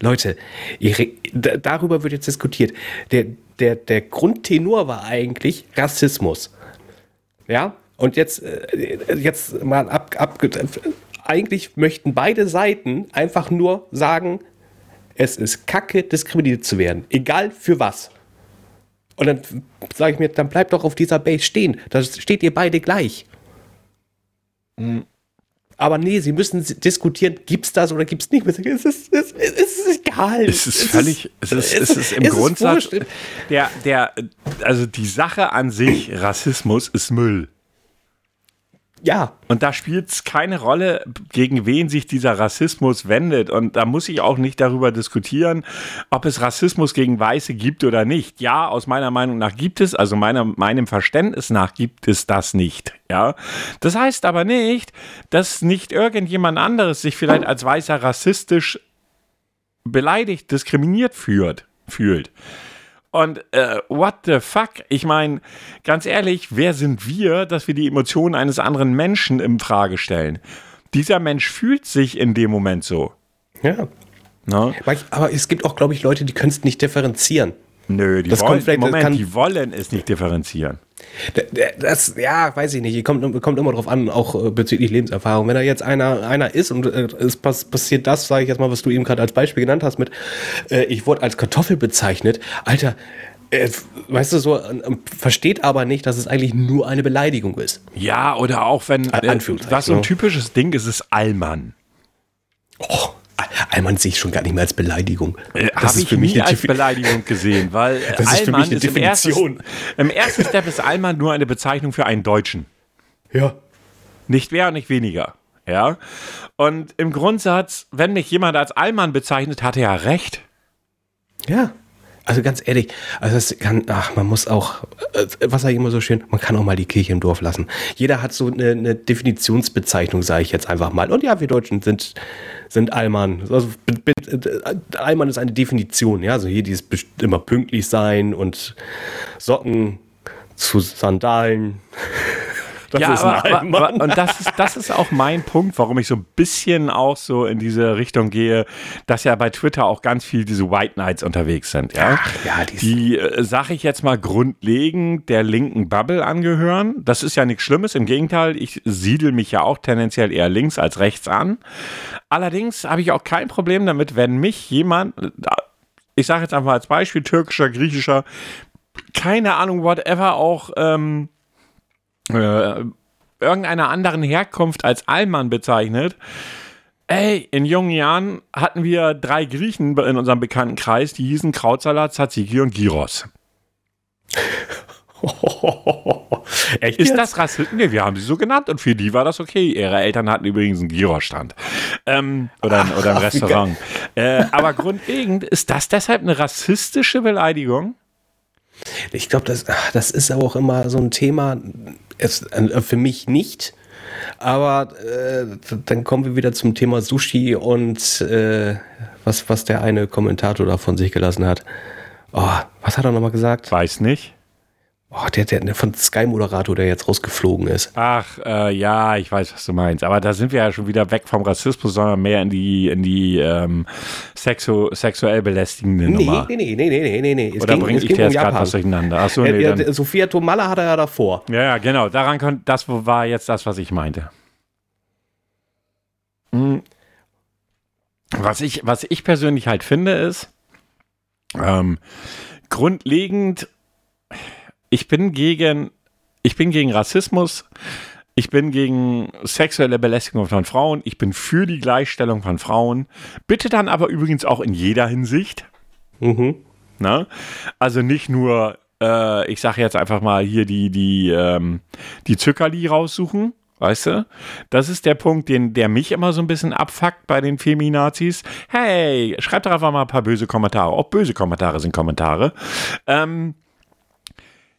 Leute, ich, darüber wird jetzt diskutiert. Der, der, der Grundtenor war eigentlich Rassismus. Ja, und jetzt, äh, jetzt mal ab, ab, eigentlich möchten beide Seiten einfach nur sagen, es ist kacke, diskriminiert zu werden. Egal für was. Und dann sage ich mir, dann bleibt doch auf dieser Base stehen. Da steht ihr beide gleich. Mhm. Aber nee, sie müssen diskutieren, gibt es das oder gibt es nicht. Es ist, es, ist, es ist egal. Es ist völlig, es ist, es ist im Grundsatz, der, der, also die Sache an sich, Rassismus ist Müll. Ja. Und da spielt es keine Rolle, gegen wen sich dieser Rassismus wendet. Und da muss ich auch nicht darüber diskutieren, ob es Rassismus gegen Weiße gibt oder nicht. Ja, aus meiner Meinung nach gibt es, also meiner, meinem Verständnis nach gibt es das nicht. Ja. Das heißt aber nicht, dass nicht irgendjemand anderes sich vielleicht als Weißer rassistisch beleidigt, diskriminiert führt, fühlt. Und äh, what the fuck? Ich meine, ganz ehrlich, wer sind wir, dass wir die Emotionen eines anderen Menschen in Frage stellen? Dieser Mensch fühlt sich in dem Moment so. Ja. No? Aber es gibt auch, glaube ich, Leute, die können es nicht differenzieren. Nö, die, das wollen, Moment, die wollen es nicht differenzieren. Das, ja, weiß ich nicht. Kommt, kommt immer drauf an, auch äh, bezüglich Lebenserfahrung. Wenn da jetzt einer, einer ist und äh, es passiert das, sage ich jetzt mal, was du eben gerade als Beispiel genannt hast, mit äh, ich wurde als Kartoffel bezeichnet. Alter, äh, weißt du, so äh, versteht aber nicht, dass es eigentlich nur eine Beleidigung ist. Ja, oder auch wenn, äh, was so ein typisches Ding ist, ist Allmann. Oh, Allmann sehe ich schon gar nicht mehr als Beleidigung. Äh, Habe ich für mich nie als Beleidigung gesehen, weil (laughs) das ist für mich eine Definition. Im, ersten, Im ersten Step ist Allmann nur eine Bezeichnung für einen Deutschen. Ja. Nicht mehr und nicht weniger. Ja. Und im Grundsatz, wenn mich jemand als Allmann bezeichnet, hat er ja recht. Ja. Also ganz ehrlich, also es kann, ach, man muss auch, äh, was sage ich immer so schön, man kann auch mal die Kirche im Dorf lassen. Jeder hat so eine, eine Definitionsbezeichnung, sage ich jetzt einfach mal. Und ja, wir Deutschen sind, sind Allmann. Also Allmann ist eine Definition, ja. Also hier dieses immer pünktlich sein und Socken zu Sandalen. Das ja, aber, aber, und das ist, das ist auch mein Punkt, warum ich so ein bisschen auch so in diese Richtung gehe, dass ja bei Twitter auch ganz viel diese White Knights unterwegs sind. Ja, Ach, ja die, die äh, sage ich jetzt mal grundlegend der linken Bubble angehören. Das ist ja nichts Schlimmes, im Gegenteil, ich siedel mich ja auch tendenziell eher links als rechts an. Allerdings habe ich auch kein Problem damit, wenn mich jemand, ich sage jetzt einfach als Beispiel, türkischer, griechischer, keine Ahnung, whatever, auch ähm, äh, irgendeiner anderen Herkunft als Allmann bezeichnet. Ey, in jungen Jahren hatten wir drei Griechen in unserem Bekanntenkreis, die hießen Krautsalat, Tzatziki und Gyros. (laughs) Echt ist jetzt? das Rassismus? Nee, wir haben sie so genannt und für die war das okay. Ihre Eltern hatten übrigens einen Gyros-Stand. Ähm, oder, ein, oder ein (laughs) Restaurant. Äh, aber grundlegend, ist das deshalb eine rassistische Beleidigung? Ich glaube, das, das ist auch immer so ein Thema, es, äh, für mich nicht. Aber äh, dann kommen wir wieder zum Thema Sushi und äh, was, was der eine Kommentator da von sich gelassen hat. Oh, was hat er nochmal gesagt? Weiß nicht. Oh, der, der von Sky-Moderator, der jetzt rausgeflogen ist. Ach, äh, ja, ich weiß, was du meinst. Aber da sind wir ja schon wieder weg vom Rassismus, sondern mehr in die, in die ähm, sexu sexuell belästigende nee, Nummer. Nee, nee, nee, nee, nee, nee. Oder bringe ich dir jetzt um gerade was durcheinander? Achso, nee, ja, ja, Sophia Tomalla hat er ja davor. Ja, ja, genau. Daran kon das war jetzt das, was ich meinte. Hm. Was ich, was ich persönlich halt finde, ist, ähm, grundlegend ich bin gegen, ich bin gegen Rassismus, ich bin gegen sexuelle Belästigung von Frauen, ich bin für die Gleichstellung von Frauen. Bitte dann aber übrigens auch in jeder Hinsicht. Mhm. Na? Also nicht nur, äh, ich sage jetzt einfach mal hier die, die, ähm, die Zuckerli raussuchen Weißt du? Das ist der Punkt, den, der mich immer so ein bisschen abfuckt bei den Feminazis. Hey, schreibt doch einfach mal ein paar böse Kommentare. Auch böse Kommentare sind Kommentare. Ähm,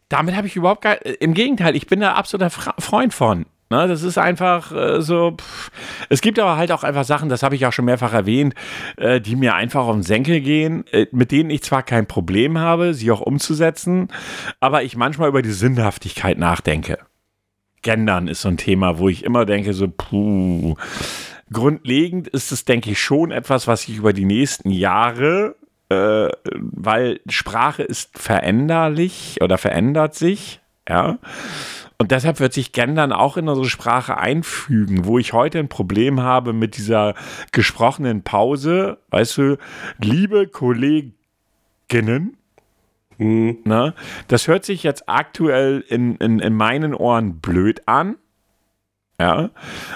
damit habe ich überhaupt gar, im Gegenteil, ich bin da absoluter Freund von. Ne, das ist einfach äh, so. Pff. Es gibt aber halt auch einfach Sachen, das habe ich auch schon mehrfach erwähnt, äh, die mir einfach auf den Senkel gehen, äh, mit denen ich zwar kein Problem habe, sie auch umzusetzen, aber ich manchmal über die Sinnhaftigkeit nachdenke. Gendern ist so ein Thema, wo ich immer denke, so, puh. Grundlegend ist es, denke ich, schon etwas, was sich über die nächsten Jahre, äh, weil Sprache ist veränderlich oder verändert sich, ja und deshalb wird sich Gendern auch in unsere Sprache einfügen, wo ich heute ein Problem habe mit dieser gesprochenen Pause. Weißt du, liebe Kolleginnen, mhm. ne, das hört sich jetzt aktuell in, in, in meinen Ohren blöd an. Ja.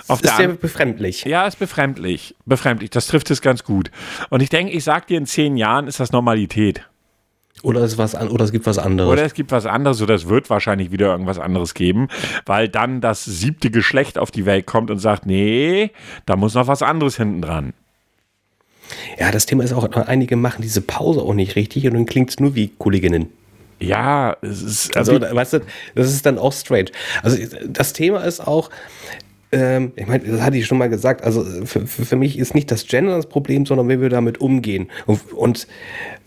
Auf ist sehr befremdlich. Ja, ist befremdlich. Befremdlich. Das trifft es ganz gut. Und ich denke, ich sag dir, in zehn Jahren ist das Normalität. Oder es, was oder es gibt was anderes. Oder es gibt was anderes oder es wird wahrscheinlich wieder irgendwas anderes geben, weil dann das siebte Geschlecht auf die Welt kommt und sagt, nee, da muss noch was anderes hinten dran. Ja, das Thema ist auch, einige machen diese Pause auch nicht richtig und dann klingt es nur wie Kolleginnen. Ja, es ist. Also, also weißt du, das ist dann auch strange. Also, das Thema ist auch, ähm, ich meine, das hatte ich schon mal gesagt, also für, für, mich ist nicht das Gender das Problem, sondern wie wir damit umgehen. Und, und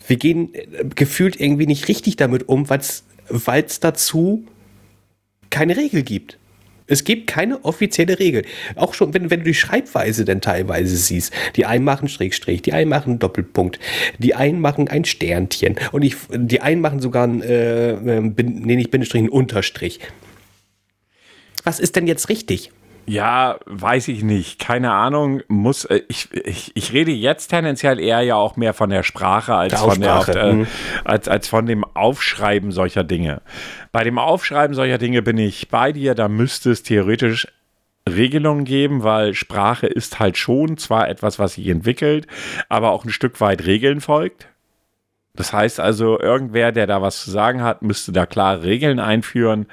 wir gehen äh, gefühlt irgendwie nicht richtig damit um, weil es dazu keine Regel gibt. Es gibt keine offizielle Regel. Auch schon, wenn, wenn du die Schreibweise denn teilweise siehst. Die einen machen Schrägstrich, die einen machen Doppelpunkt, die einen machen ein Sternchen und ich, die einen machen sogar ein, äh, äh bin, nee, nicht Bindestrich, ein Unterstrich. Was ist denn jetzt richtig? Ja, weiß ich nicht. Keine Ahnung. Muss äh, ich, ich, ich rede jetzt tendenziell eher ja auch mehr von der Sprache als der von der äh, mhm. als, als von dem Aufschreiben solcher Dinge. Bei dem Aufschreiben solcher Dinge bin ich bei dir. Da müsste es theoretisch Regelungen geben, weil Sprache ist halt schon zwar etwas, was sich entwickelt, aber auch ein Stück weit Regeln folgt. Das heißt also, irgendwer, der da was zu sagen hat, müsste da klare Regeln einführen.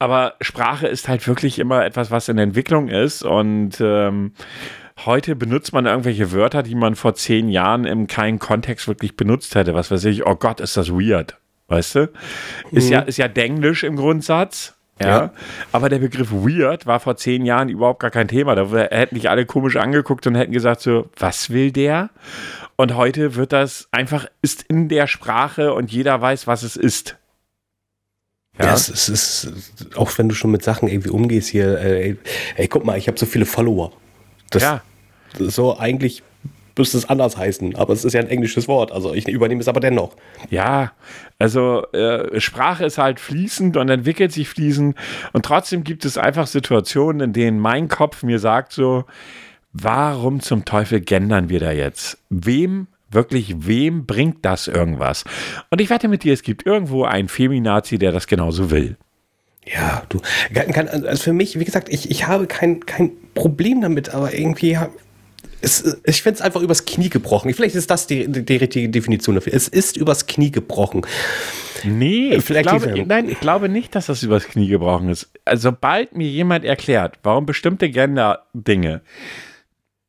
Aber Sprache ist halt wirklich immer etwas, was in Entwicklung ist und ähm, heute benutzt man irgendwelche Wörter, die man vor zehn Jahren im keinen Kontext wirklich benutzt hätte. Was weiß ich, oh Gott, ist das weird. Weißt du? Ist mhm. ja, ist ja Denglisch im Grundsatz. Ja, ja, aber der Begriff weird war vor zehn Jahren überhaupt gar kein Thema. Da hätten dich alle komisch angeguckt und hätten gesagt so, was will der? Und heute wird das einfach, ist in der Sprache und jeder weiß, was es ist. Ja, es, es, ist, auch wenn du schon mit Sachen irgendwie umgehst hier, äh, ey, guck mal, ich habe so viele Follower. Das, ja. so eigentlich müsste es anders heißen, aber es ist ja ein englisches Wort, also ich übernehme es aber dennoch. Ja, also äh, Sprache ist halt fließend und entwickelt sich fließend und trotzdem gibt es einfach Situationen, in denen mein Kopf mir sagt so, warum zum Teufel gendern wir da jetzt? Wem wirklich, wem bringt das irgendwas? Und ich wette mit dir, es gibt irgendwo einen Feminazi, der das genauso will. Ja, du, also für mich, wie gesagt, ich, ich habe kein, kein Problem damit, aber irgendwie, es, ich finde es einfach übers Knie gebrochen. Vielleicht ist das die, die, die, richtige Definition dafür. Es ist übers Knie gebrochen. Nee, ich glaube, nein, ich glaube nicht, dass das übers Knie gebrochen ist. Also, sobald mir jemand erklärt, warum bestimmte Gender-Dinge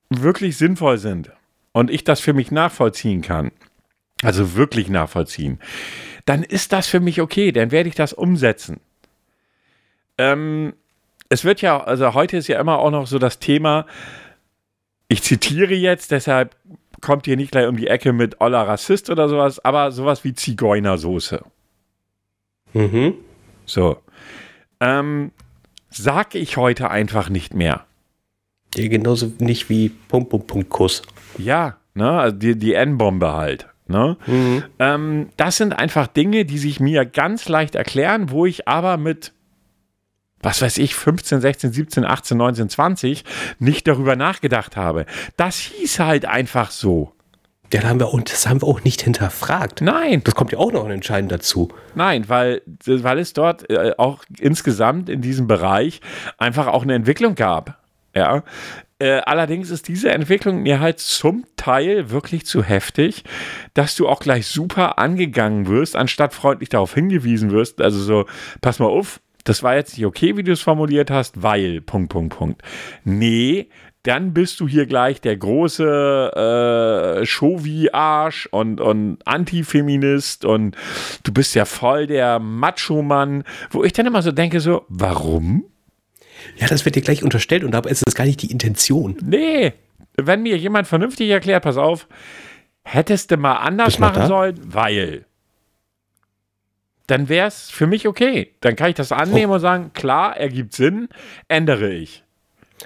wirklich sinnvoll sind, und ich das für mich nachvollziehen kann, also wirklich nachvollziehen, dann ist das für mich okay, dann werde ich das umsetzen. Ähm, es wird ja, also heute ist ja immer auch noch so das Thema, ich zitiere jetzt, deshalb kommt hier nicht gleich um die Ecke mit Oller Rassist oder sowas, aber sowas wie Zigeunersoße. Mhm. So. Ähm, sag ich heute einfach nicht mehr. Ja, genauso nicht wie Punkt, Punkt, Punkt, Kuss. Ja, ne, also die, die N-Bombe halt. Ne? Mhm. Ähm, das sind einfach Dinge, die sich mir ganz leicht erklären, wo ich aber mit, was weiß ich, 15, 16, 17, 18, 19, 20 nicht darüber nachgedacht habe. Das hieß halt einfach so. Ja, da haben wir, und das haben wir auch nicht hinterfragt. Nein. Das kommt ja auch noch entscheidend dazu. Nein, weil, weil es dort äh, auch insgesamt in diesem Bereich einfach auch eine Entwicklung gab. Ja. Äh, allerdings ist diese Entwicklung mir halt zum Teil wirklich zu heftig, dass du auch gleich super angegangen wirst, anstatt freundlich darauf hingewiesen wirst. Also so, pass mal auf, das war jetzt nicht okay, wie du es formuliert hast, weil, Punkt, Punkt, Punkt. Nee, dann bist du hier gleich der große äh, Chauvi-Arsch und, und Antifeminist und du bist ja voll der Macho-Mann, wo ich dann immer so denke, so, warum? Ja, das wird dir gleich unterstellt und dabei ist das gar nicht die Intention. Nee, wenn mir jemand vernünftig erklärt, pass auf, hättest du mal anders machen sollen, weil dann wäre es für mich okay. Dann kann ich das annehmen oh. und sagen, klar, ergibt Sinn, ändere ich.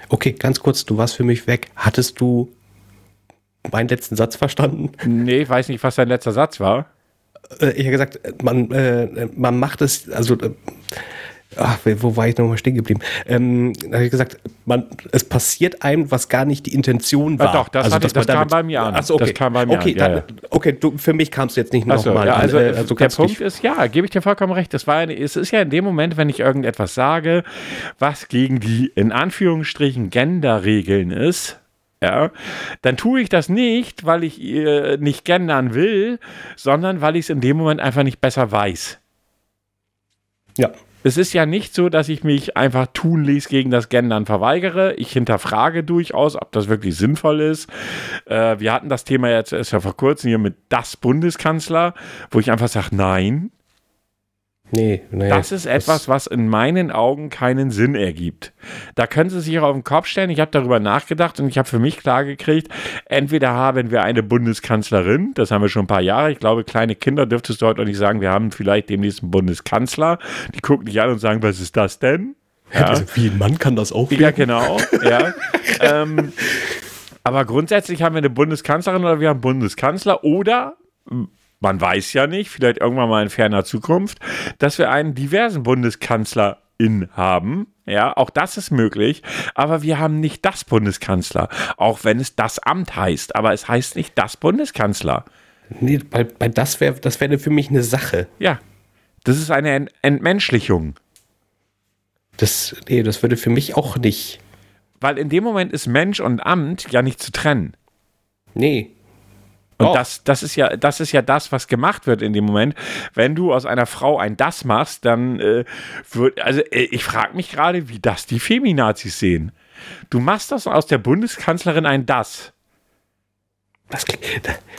Okay, ganz kurz, du warst für mich weg. Hattest du meinen letzten Satz verstanden? Nee, ich weiß nicht, was dein letzter Satz war. Äh, ich habe gesagt, man, äh, man macht es, also äh, ach, wo war ich nochmal stehen geblieben? Ähm, da habe ich gesagt, man, es passiert einem, was gar nicht die Intention war. Ja, doch, das, also, hatte, das kam bei mir an. Achso, okay. Das kam bei mir okay, an. Dann, ja, okay, du, für mich kam es jetzt nicht nochmal. So, ja, also, äh, also der Punkt ist, ja, gebe ich dir vollkommen recht. Das war eine, es ist ja in dem Moment, wenn ich irgendetwas sage, was gegen die in Anführungsstrichen Genderregeln ist, ja, dann tue ich das nicht, weil ich äh, nicht gendern will, sondern weil ich es in dem Moment einfach nicht besser weiß. Ja. Es ist ja nicht so, dass ich mich einfach tunlichst gegen das Gendern verweigere. Ich hinterfrage durchaus, ob das wirklich sinnvoll ist. Äh, wir hatten das Thema jetzt erst ja vor kurzem hier mit das Bundeskanzler, wo ich einfach sage, nein, Nee, nee. Das ist etwas, was in meinen Augen keinen Sinn ergibt. Da können Sie sich auch auf den Kopf stellen. Ich habe darüber nachgedacht und ich habe für mich klargekriegt, entweder haben wir eine Bundeskanzlerin, das haben wir schon ein paar Jahre. Ich glaube, kleine Kinder dürftest du heute auch nicht sagen, wir haben vielleicht demnächst einen Bundeskanzler. Die gucken dich an und sagen, was ist das denn? Ja. Also, wie ein Mann kann das auch werden. Ja, genau. ja. (laughs) ähm, aber grundsätzlich haben wir eine Bundeskanzlerin oder wir haben einen Bundeskanzler oder man weiß ja nicht, vielleicht irgendwann mal in ferner Zukunft, dass wir einen diversen Bundeskanzlerin haben. Ja, auch das ist möglich. Aber wir haben nicht das Bundeskanzler, auch wenn es das Amt heißt. Aber es heißt nicht das Bundeskanzler. Nee, bei, bei das wäre das wär für mich eine Sache. Ja, das ist eine Ent Entmenschlichung. Das, nee, das würde für mich auch nicht. Weil in dem Moment ist Mensch und Amt ja nicht zu trennen. Nee. Und oh. das, das, ist ja, das ist ja das, was gemacht wird in dem Moment. Wenn du aus einer Frau ein Das machst, dann äh, wird, also äh, ich frage mich gerade, wie das die Feminazis sehen. Du machst das aus der Bundeskanzlerin ein Das. Das klingt,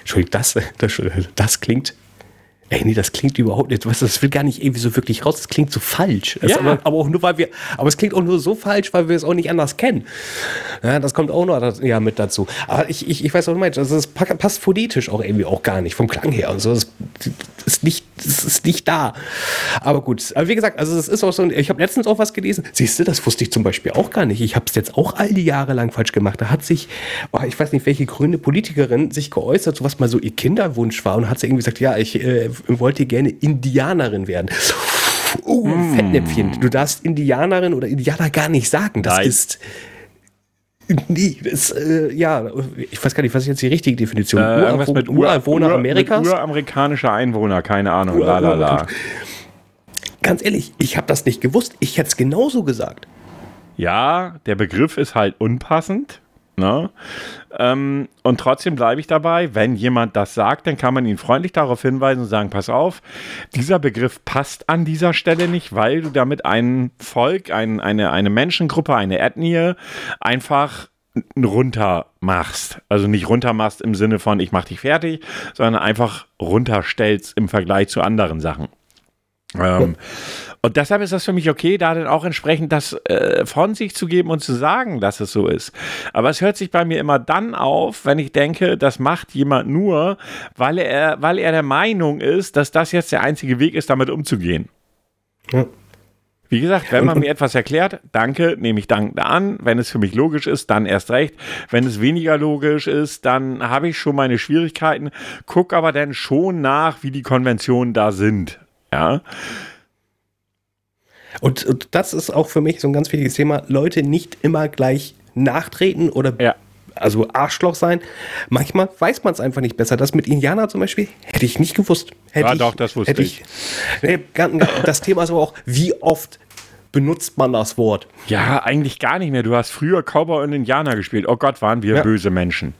Entschuldigung, das, das, das klingt Ey, nee, das klingt überhaupt nicht, weißt du, das will gar nicht irgendwie so wirklich raus, das klingt so falsch. Ja. Aber, aber, auch nur, weil wir, aber es klingt auch nur so falsch, weil wir es auch nicht anders kennen. Ja, das kommt auch noch ja, mit dazu. Aber ich, ich, ich weiß auch nicht, also das passt phonetisch auch irgendwie auch gar nicht, vom Klang her und so. Das ist nicht, das ist nicht da. Aber gut, aber wie gesagt, also das ist auch so, ich habe letztens auch was gelesen, siehst du, das wusste ich zum Beispiel auch gar nicht. Ich habe es jetzt auch all die Jahre lang falsch gemacht. Da hat sich, oh, ich weiß nicht, welche grüne Politikerin sich geäußert, so was mal so ihr Kinderwunsch war und hat sie irgendwie gesagt, ja, ich äh, wollte gerne Indianerin werden. Oh, mm. Fettnäpfchen. Du darfst Indianerin oder Indianer gar nicht sagen. Das Nein. ist. Nee, das, äh, ja, ich weiß gar nicht, was ist jetzt die richtige Definition? Äh, irgendwas mit Ureinwohner Ur, Amerikas? Mit uramerikanischer Einwohner, keine Ahnung. La, la, la. Ganz ehrlich, ich habe das nicht gewusst. Ich hätte es genauso gesagt. Ja, der Begriff ist halt unpassend. Ne? Ähm, und trotzdem bleibe ich dabei, wenn jemand das sagt, dann kann man ihn freundlich darauf hinweisen und sagen, pass auf, dieser Begriff passt an dieser Stelle nicht, weil du damit ein Volk, ein, eine, eine Menschengruppe, eine Ethnie einfach runter machst. Also nicht runter machst im Sinne von, ich mach dich fertig, sondern einfach runterstellst im Vergleich zu anderen Sachen. Ähm, und deshalb ist das für mich okay, da dann auch entsprechend das äh, von sich zu geben und zu sagen, dass es so ist. Aber es hört sich bei mir immer dann auf, wenn ich denke, das macht jemand nur, weil er, weil er der Meinung ist, dass das jetzt der einzige Weg ist, damit umzugehen. Ja. Wie gesagt, wenn man mir etwas erklärt, danke, nehme ich dankend an. Wenn es für mich logisch ist, dann erst recht. Wenn es weniger logisch ist, dann habe ich schon meine Schwierigkeiten. Guck aber dann schon nach, wie die Konventionen da sind. Ja. Und, und das ist auch für mich so ein ganz wichtiges Thema. Leute nicht immer gleich nachtreten oder ja. also Arschloch sein. Manchmal weiß man es einfach nicht besser. Das mit Indianer zum Beispiel hätte ich nicht gewusst. Hätte ja, ich, doch, das wusste ich. ich. Das Thema ist aber auch, wie oft benutzt man das Wort? Ja, eigentlich gar nicht mehr. Du hast früher Cowboy und Indianer gespielt. Oh Gott, waren wir ja. böse Menschen.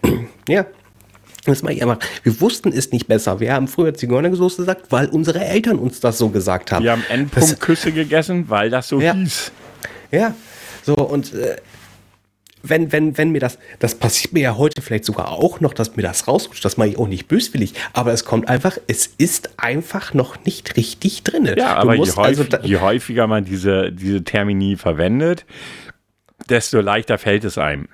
Ja. Das mache ich einfach. Wir wussten es nicht besser. Wir haben früher Zigeunersoße gesagt, weil unsere Eltern uns das so gesagt haben. Wir haben Endpunkt Küsse gegessen, weil das so Ja. hieß. Ja, so und äh, wenn, wenn, wenn mir das, das passiert mir ja heute vielleicht sogar auch noch, dass mir das rausrutscht, das mache ich auch nicht böswillig, aber es kommt einfach, es ist einfach noch nicht richtig drin. Ja, aber je, häufig, also je häufiger man diese, diese Termini verwendet, desto leichter fällt es einem.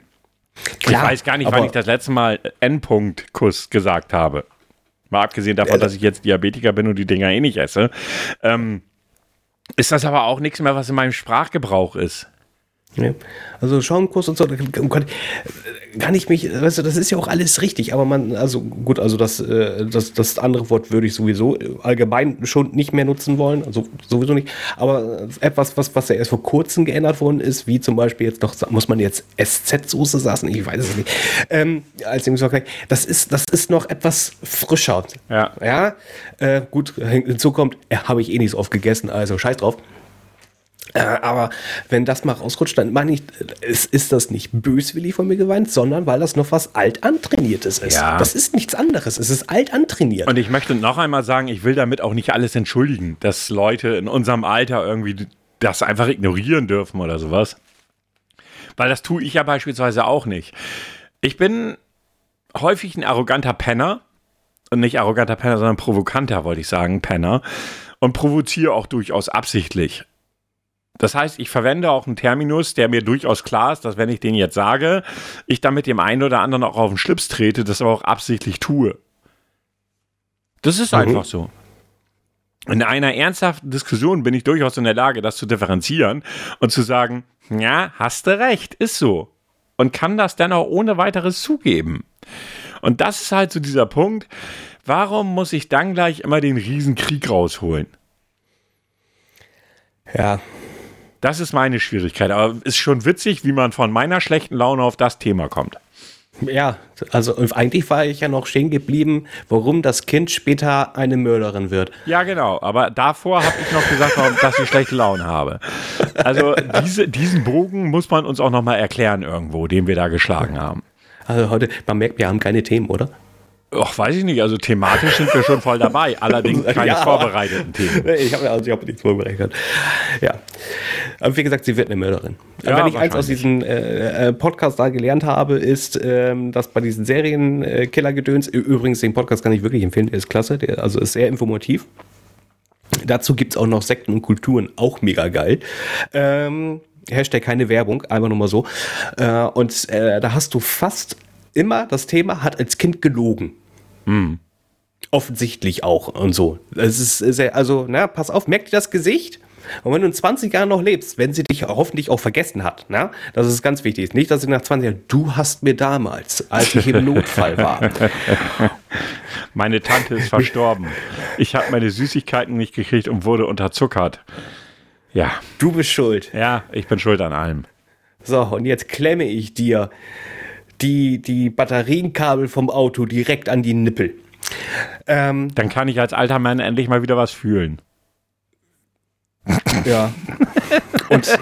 Klar, ich weiß gar nicht, wann ich das letzte Mal Endpunkt-Kuss gesagt habe. Mal abgesehen davon, Äh, dass ich jetzt Diabetiker bin und die Dinger eh nicht esse. Ähm, ist das aber auch nichts mehr, was in meinem Sprachgebrauch ist. Ja. Also Schaumkuss und so, da kann, ich mich, weißt du, das ist ja auch alles richtig, aber man, also gut, also das, äh, das, das andere Wort würde ich sowieso äh, allgemein schon nicht mehr nutzen wollen, also sowieso nicht, aber äh, etwas, was, was ja erst vor kurzem geändert worden ist, wie zum Beispiel jetzt noch, muss man jetzt SZ-Soße saßen, ich weiß es nicht, ähm, als ich gesagt das ist, das ist noch etwas frischer. Ja. Ja, äh, gut, hinzu kommt, ja, habe ich eh nicht so oft gegessen, also scheiß drauf. Äh, aber wenn das mal rausrutscht, dann meine ich, es ist das nicht böswillig von mir geweint, sondern weil das noch was alt antrainiertes ist. Ja. Das ist nichts anderes. Es ist alt antrainiert. Und ich möchte noch einmal sagen, ich will damit auch nicht alles entschuldigen, dass Leute in unserem Alter irgendwie das einfach ignorieren dürfen oder sowas. Weil das tue ich ja beispielsweise auch nicht. Ich bin häufig ein arroganter Penner. Und nicht arroganter Penner, sondern provokanter, wollte ich sagen, Penner. Und provoziere auch durchaus absichtlich. Das heißt, ich verwende auch einen Terminus, der mir durchaus klar ist, dass wenn ich den jetzt sage, ich damit dem einen oder anderen auch auf den Schlips trete, das aber auch absichtlich tue. Das ist Mhm. einfach so. In einer ernsthaften Diskussion bin ich durchaus in der Lage, das zu differenzieren und zu sagen, ja, hast du recht, ist so. Und kann das dann auch ohne weiteres zugeben. Und das ist halt so dieser Punkt, warum muss ich dann gleich immer den Riesenkrieg rausholen? ja, Das ist meine Schwierigkeit. Aber ist schon witzig, wie man von meiner schlechten Laune auf das Thema kommt. ja, also eigentlich war ich ja noch stehen geblieben, warum das Kind später eine Mörderin wird. Ja, genau. Aber davor habe ich noch gesagt, warum, dass ich schlechte Laune habe. Also diese, diesen Bogen muss man uns auch noch mal erklären irgendwo, den wir da geschlagen haben. Also heute, man merkt, wir haben keine Themen, oder? Ach, weiß ich nicht. Also thematisch sind wir schon voll dabei. (laughs) Allerdings keine Ja. vorbereiteten Themen. Ich habe also ich hab nichts vorberechnet. Ja. Aber wie gesagt, sie wird eine Mörderin. Ja, Wenn ich eins aus diesem äh, äh, Podcast da gelernt habe, ist, ähm, dass bei diesen Serienkiller-Gedöns, übrigens den Podcast kann ich wirklich empfehlen, der ist klasse, der also ist sehr informativ. Dazu gibt es auch noch Sekten und Kulturen, auch mega geil. Ähm, Hashtag keine Werbung, einfach nur mal so. Äh, und äh, da hast du fast immer das Thema, hat als Kind gelogen. Offensichtlich auch und so. Es ist sehr, also, na, pass auf, merk dir das Gesicht. Und wenn du in 20 Jahren noch lebst, wenn sie dich hoffentlich auch vergessen hat, na, das ist ganz wichtig. Nicht, dass sie nach 20 Jahren, du hast mir damals, als ich im (laughs) Notfall war. Meine Tante ist verstorben. Ich habe meine Süßigkeiten nicht gekriegt und wurde unterzuckert. Ja, Du bist schuld. ja, ich bin schuld an allem. So, und jetzt klemme ich dir die, die Batterienkabel vom Auto direkt an die Nippel. Ähm, Dann kann ich als alter Mann endlich mal wieder was fühlen. Ja. Und,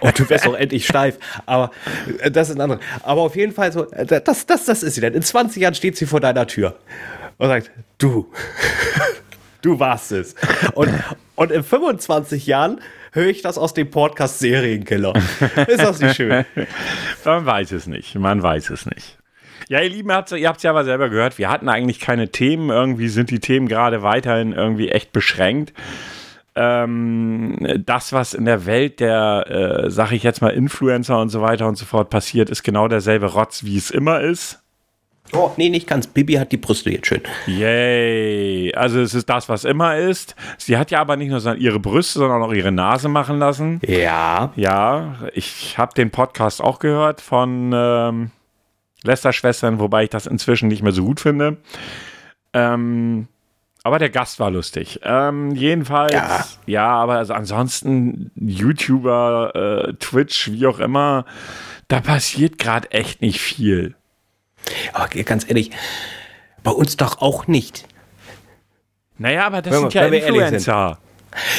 und du wärst auch endlich steif. Aber äh, das ist ein anderes. Aber auf jeden Fall so, äh, das, das, das ist sie denn. In 20 Jahren steht sie vor deiner Tür und sagt, du, (laughs) du warst es. Und, und in 25 Jahren höre ich das aus dem Podcast Serienkiller. Ist das nicht schön? (laughs) Man weiß es nicht. Man weiß es nicht. Ja, ihr Lieben, ihr habt es ja aber selber gehört. Wir hatten eigentlich keine Themen. Irgendwie sind die Themen gerade weiterhin irgendwie echt beschränkt. Ähm, das, was in der Welt der, äh, sag ich jetzt mal, Influencer und so weiter und so fort passiert, ist genau derselbe Rotz, wie es immer ist. Oh, nee, nicht ganz. Bibi hat die Brüste jetzt schön. Yay. Also es ist das, was immer ist. Sie hat ja aber nicht nur ihre Brüste, sondern auch ihre Nase machen lassen. Ja. Ja, ich habe den Podcast auch gehört von ähm, Lester-Schwestern, wobei ich das inzwischen nicht mehr so gut finde. Ähm, aber der Gast war lustig. Ähm, jedenfalls, ja. Ja. aber also ansonsten YouTuber, äh, Twitch, wie auch immer, da passiert gerade echt nicht viel. Aber ganz ehrlich, bei uns doch auch nicht. Naja, aber das Wenn sind wir- ja sind. Influencer.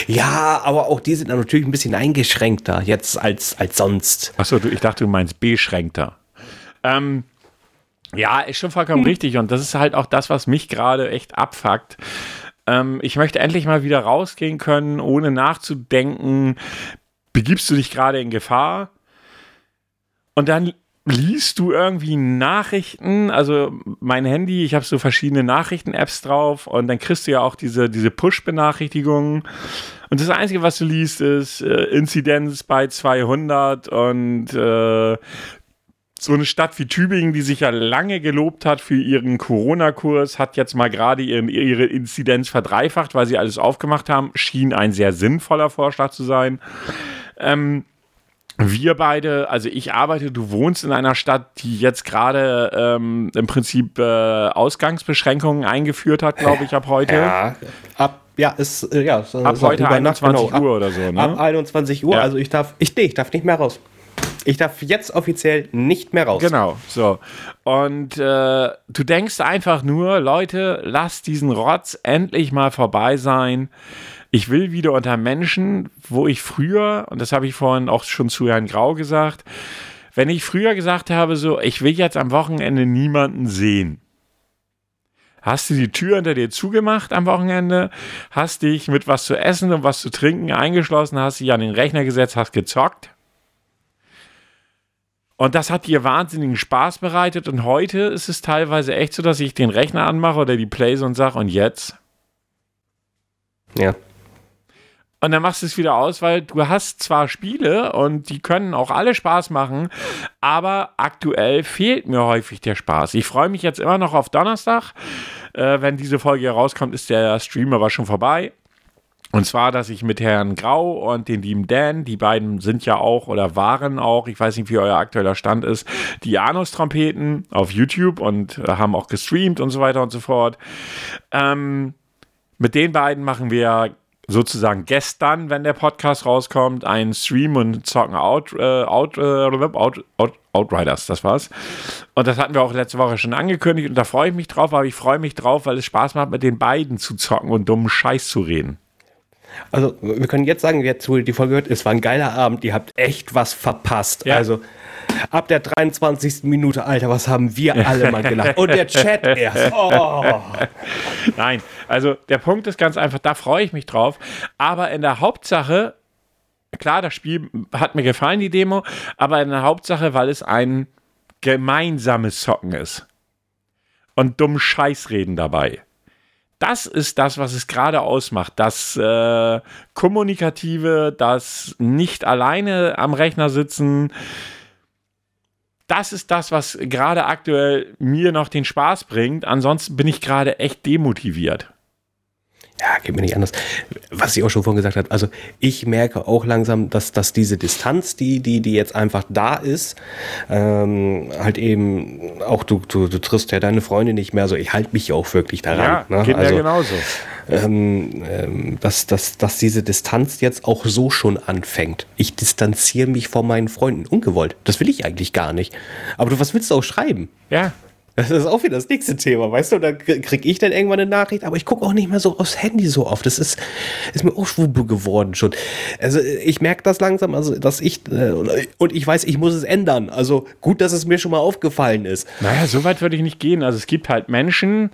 Ja, aber auch die sind natürlich ein bisschen eingeschränkter jetzt als, als sonst. Achso, ich dachte, du meinst beschränkter. Ähm, Ja, ist schon vollkommen hm. richtig. Und das ist halt auch das, was mich gerade echt abfuckt. Ähm, ich möchte endlich mal wieder rausgehen können, ohne nachzudenken, begibst du dich gerade in Gefahr? Und dann liest du irgendwie Nachrichten, also mein Handy, ich habe so verschiedene Nachrichten-Apps drauf und dann kriegst du ja auch diese, diese Push-Benachrichtigungen. Und das Einzige, was du liest, ist äh, Inzidenz bei 200 und äh, so eine Stadt wie Tübingen, die sich ja lange gelobt hat für ihren Corona-Kurs, hat jetzt mal gerade ihre Inzidenz verdreifacht, weil sie alles aufgemacht haben. Schien ein sehr sinnvoller Vorschlag zu sein. Ähm, wir beide, also ich arbeite, du wohnst in einer Stadt, die jetzt gerade ähm, im Prinzip äh, Ausgangsbeschränkungen eingeführt hat, glaube ich, ab heute. Ja, ab ja, ist äh, ja ab heute 21 genau, Uhr ab, oder so, ne? Ab 21 Uhr, ja. also ich darf ich nee, ich darf nicht mehr raus. Ich darf jetzt offiziell nicht mehr raus. Genau, so. Und äh, du denkst einfach nur, Leute, lasst diesen Rotz endlich mal vorbei sein ich will wieder unter Menschen, wo ich früher, und das habe ich vorhin auch schon zu Herrn Grau gesagt, wenn ich früher gesagt habe, so, ich will jetzt am Wochenende niemanden sehen. Hast du die Tür hinter dir zugemacht am Wochenende, hast dich mit was zu essen und was zu trinken eingeschlossen, hast dich an den Rechner gesetzt, hast gezockt. Und das hat dir wahnsinnigen Spaß bereitet. Und heute ist es teilweise echt so, dass ich den Rechner anmache oder die Plays und sage, und jetzt? Ja. Und dann machst du es wieder aus, weil du hast zwar Spiele und die können auch alle Spaß machen, aber aktuell fehlt mir häufig der Spaß. Ich freue mich jetzt immer noch auf Donnerstag. Äh, wenn diese Folge hier rauskommt, ist der Stream aber schon vorbei. Und zwar, dass ich mit Herrn Grau und den lieben Dan, die beiden sind ja auch oder waren auch, ich weiß nicht, wie euer aktueller Stand ist, die Janus-Trompeten auf YouTube und äh, haben auch gestreamt und so weiter und so fort. Ähm, mit den beiden machen wir sozusagen gestern, wenn der Podcast rauskommt, einen Stream und zocken Out, äh, Out, äh, Out, Out, Outriders, das war's. Und das hatten wir auch letzte Woche schon angekündigt und da freue ich mich drauf, aber ich freue mich drauf, weil es Spaß macht, mit den beiden zu zocken und dummen Scheiß zu reden. Also, wir können jetzt sagen, ihr die Folge hört, es war ein geiler Abend, ihr habt echt was verpasst. Ja. Also, ab der 23. Minute, Alter, was haben wir alle mal gelacht. Und der Chat (laughs) erst. Oh. Nein, also der Punkt ist ganz einfach, da freue ich mich drauf. Aber in der Hauptsache, klar, das Spiel hat mir gefallen, die Demo, aber in der Hauptsache, weil es ein gemeinsames Zocken ist. Und dumm Scheißreden dabei. Das ist das, was es gerade ausmacht. Das äh, Kommunikative, das nicht alleine am Rechner sitzen, das ist das, was gerade aktuell mir noch den Spaß bringt. Ansonsten bin ich gerade echt demotiviert. Ja, geht mir nicht anders. Was ich auch schon vorhin gesagt habe, also ich merke auch langsam, dass, dass diese Distanz, die, die, die jetzt einfach da ist, ähm, halt eben auch du, du, du triffst ja deine Freunde nicht mehr, so ich halte mich auch wirklich daran. Ja, ne? geht also, mir genauso. Ähm, ähm, dass, dass, dass diese Distanz jetzt auch so schon anfängt. Ich distanziere mich von meinen Freunden ungewollt. Das will ich eigentlich gar nicht. Aber du, was willst du auch schreiben? Ja. Das ist auch wieder das nächste Thema, weißt du? Da kriege ich dann irgendwann eine Nachricht, aber ich gucke auch nicht mehr so aufs Handy so oft. Das ist, ist mir auch schwuppe geworden schon. Also ich merke das langsam, also dass ich, äh, und ich weiß, ich muss es ändern. Also gut, dass es mir schon mal aufgefallen ist. Naja, so weit würde ich nicht gehen. Also es gibt halt Menschen,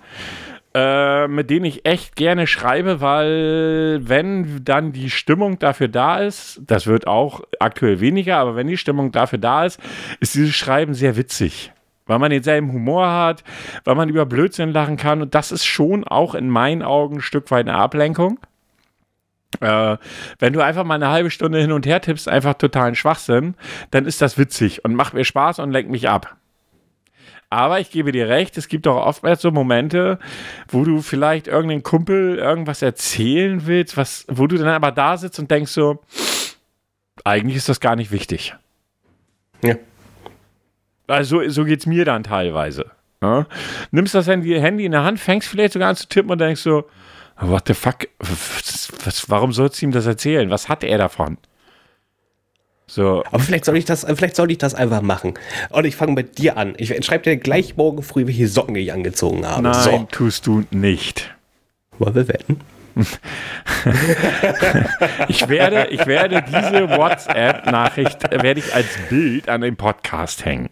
äh, mit denen ich echt gerne schreibe, weil wenn dann die Stimmung dafür da ist, das wird auch aktuell weniger, aber wenn die Stimmung dafür da ist, ist dieses Schreiben sehr witzig weil man denselben Humor hat, weil man über Blödsinn lachen kann. Und das ist schon auch in meinen Augen ein Stück weit eine Ablenkung. Äh, wenn du einfach mal eine halbe Stunde hin und her tippst, einfach totalen Schwachsinn, dann ist das witzig und macht mir Spaß und lenkt mich ab. Aber ich gebe dir recht, es gibt auch oftmals so Momente, wo du vielleicht irgendeinen Kumpel irgendwas erzählen willst, was, wo du dann aber da sitzt und denkst so, eigentlich ist das gar nicht wichtig. Ja. Also so geht es mir dann teilweise. Ja? Nimmst das Handy, Handy in der Hand, fängst vielleicht sogar an zu tippen und denkst so, what the fuck, was, warum sollst du ihm das erzählen? Was hat er davon? So. Aber vielleicht soll ich das, vielleicht soll ich das einfach machen. Und ich fange mit dir an. Ich schreibe dir gleich morgen früh, welche Socken ich angezogen habe. Nein, so. tust du nicht. Wollen wir wetten? (laughs) ich, werde, ich werde diese WhatsApp-Nachricht werde ich als Bild an den Podcast hängen.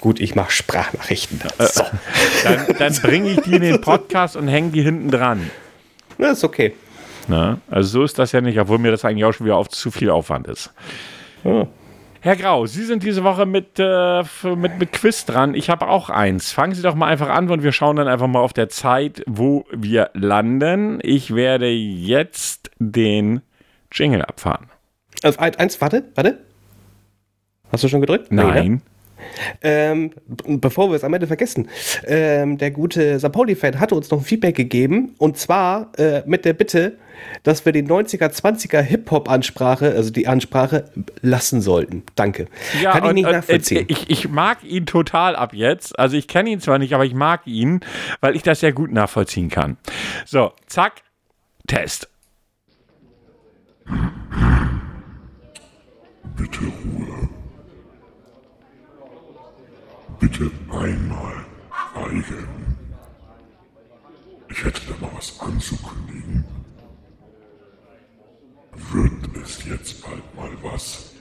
Gut, ich mache Sprachnachrichten. So. Dann, dann bringe ich die in den Podcast und hänge die hinten dran. Das ist okay. Ne? Also so ist das ja nicht, obwohl mir das eigentlich auch schon wieder auf zu viel Aufwand ist. Ja. Herr Grau, Sie sind diese Woche mit, äh, mit, mit Quiz dran. Ich habe auch eins. Fangen Sie doch mal einfach an und wir schauen dann einfach mal auf der Zeit, wo wir landen. Ich werde jetzt den Jingle abfahren. Also, ein- eins, warte, warte. Hast du schon gedrückt? Nee, ne? Ähm, bevor wir es am Ende vergessen, ähm, der gute St. Pauli-Fan hatte uns noch ein Feedback gegeben und zwar äh, mit der Bitte, dass wir die 90er, 20er Hip-Hop-Ansprache, also die Ansprache, lassen sollten. Danke. Kann ich und- nicht und, nachvollziehen. äh, Ich, ich mag ihn total ab jetzt. Also ich kenne ihn zwar nicht, aber ich mag ihn, weil ich das sehr gut nachvollziehen kann. So, zack, Test. Bitte Ruhe. Bitte einmal schweigen. Ich hätte da mal was anzukündigen. Wird es jetzt bald mal was?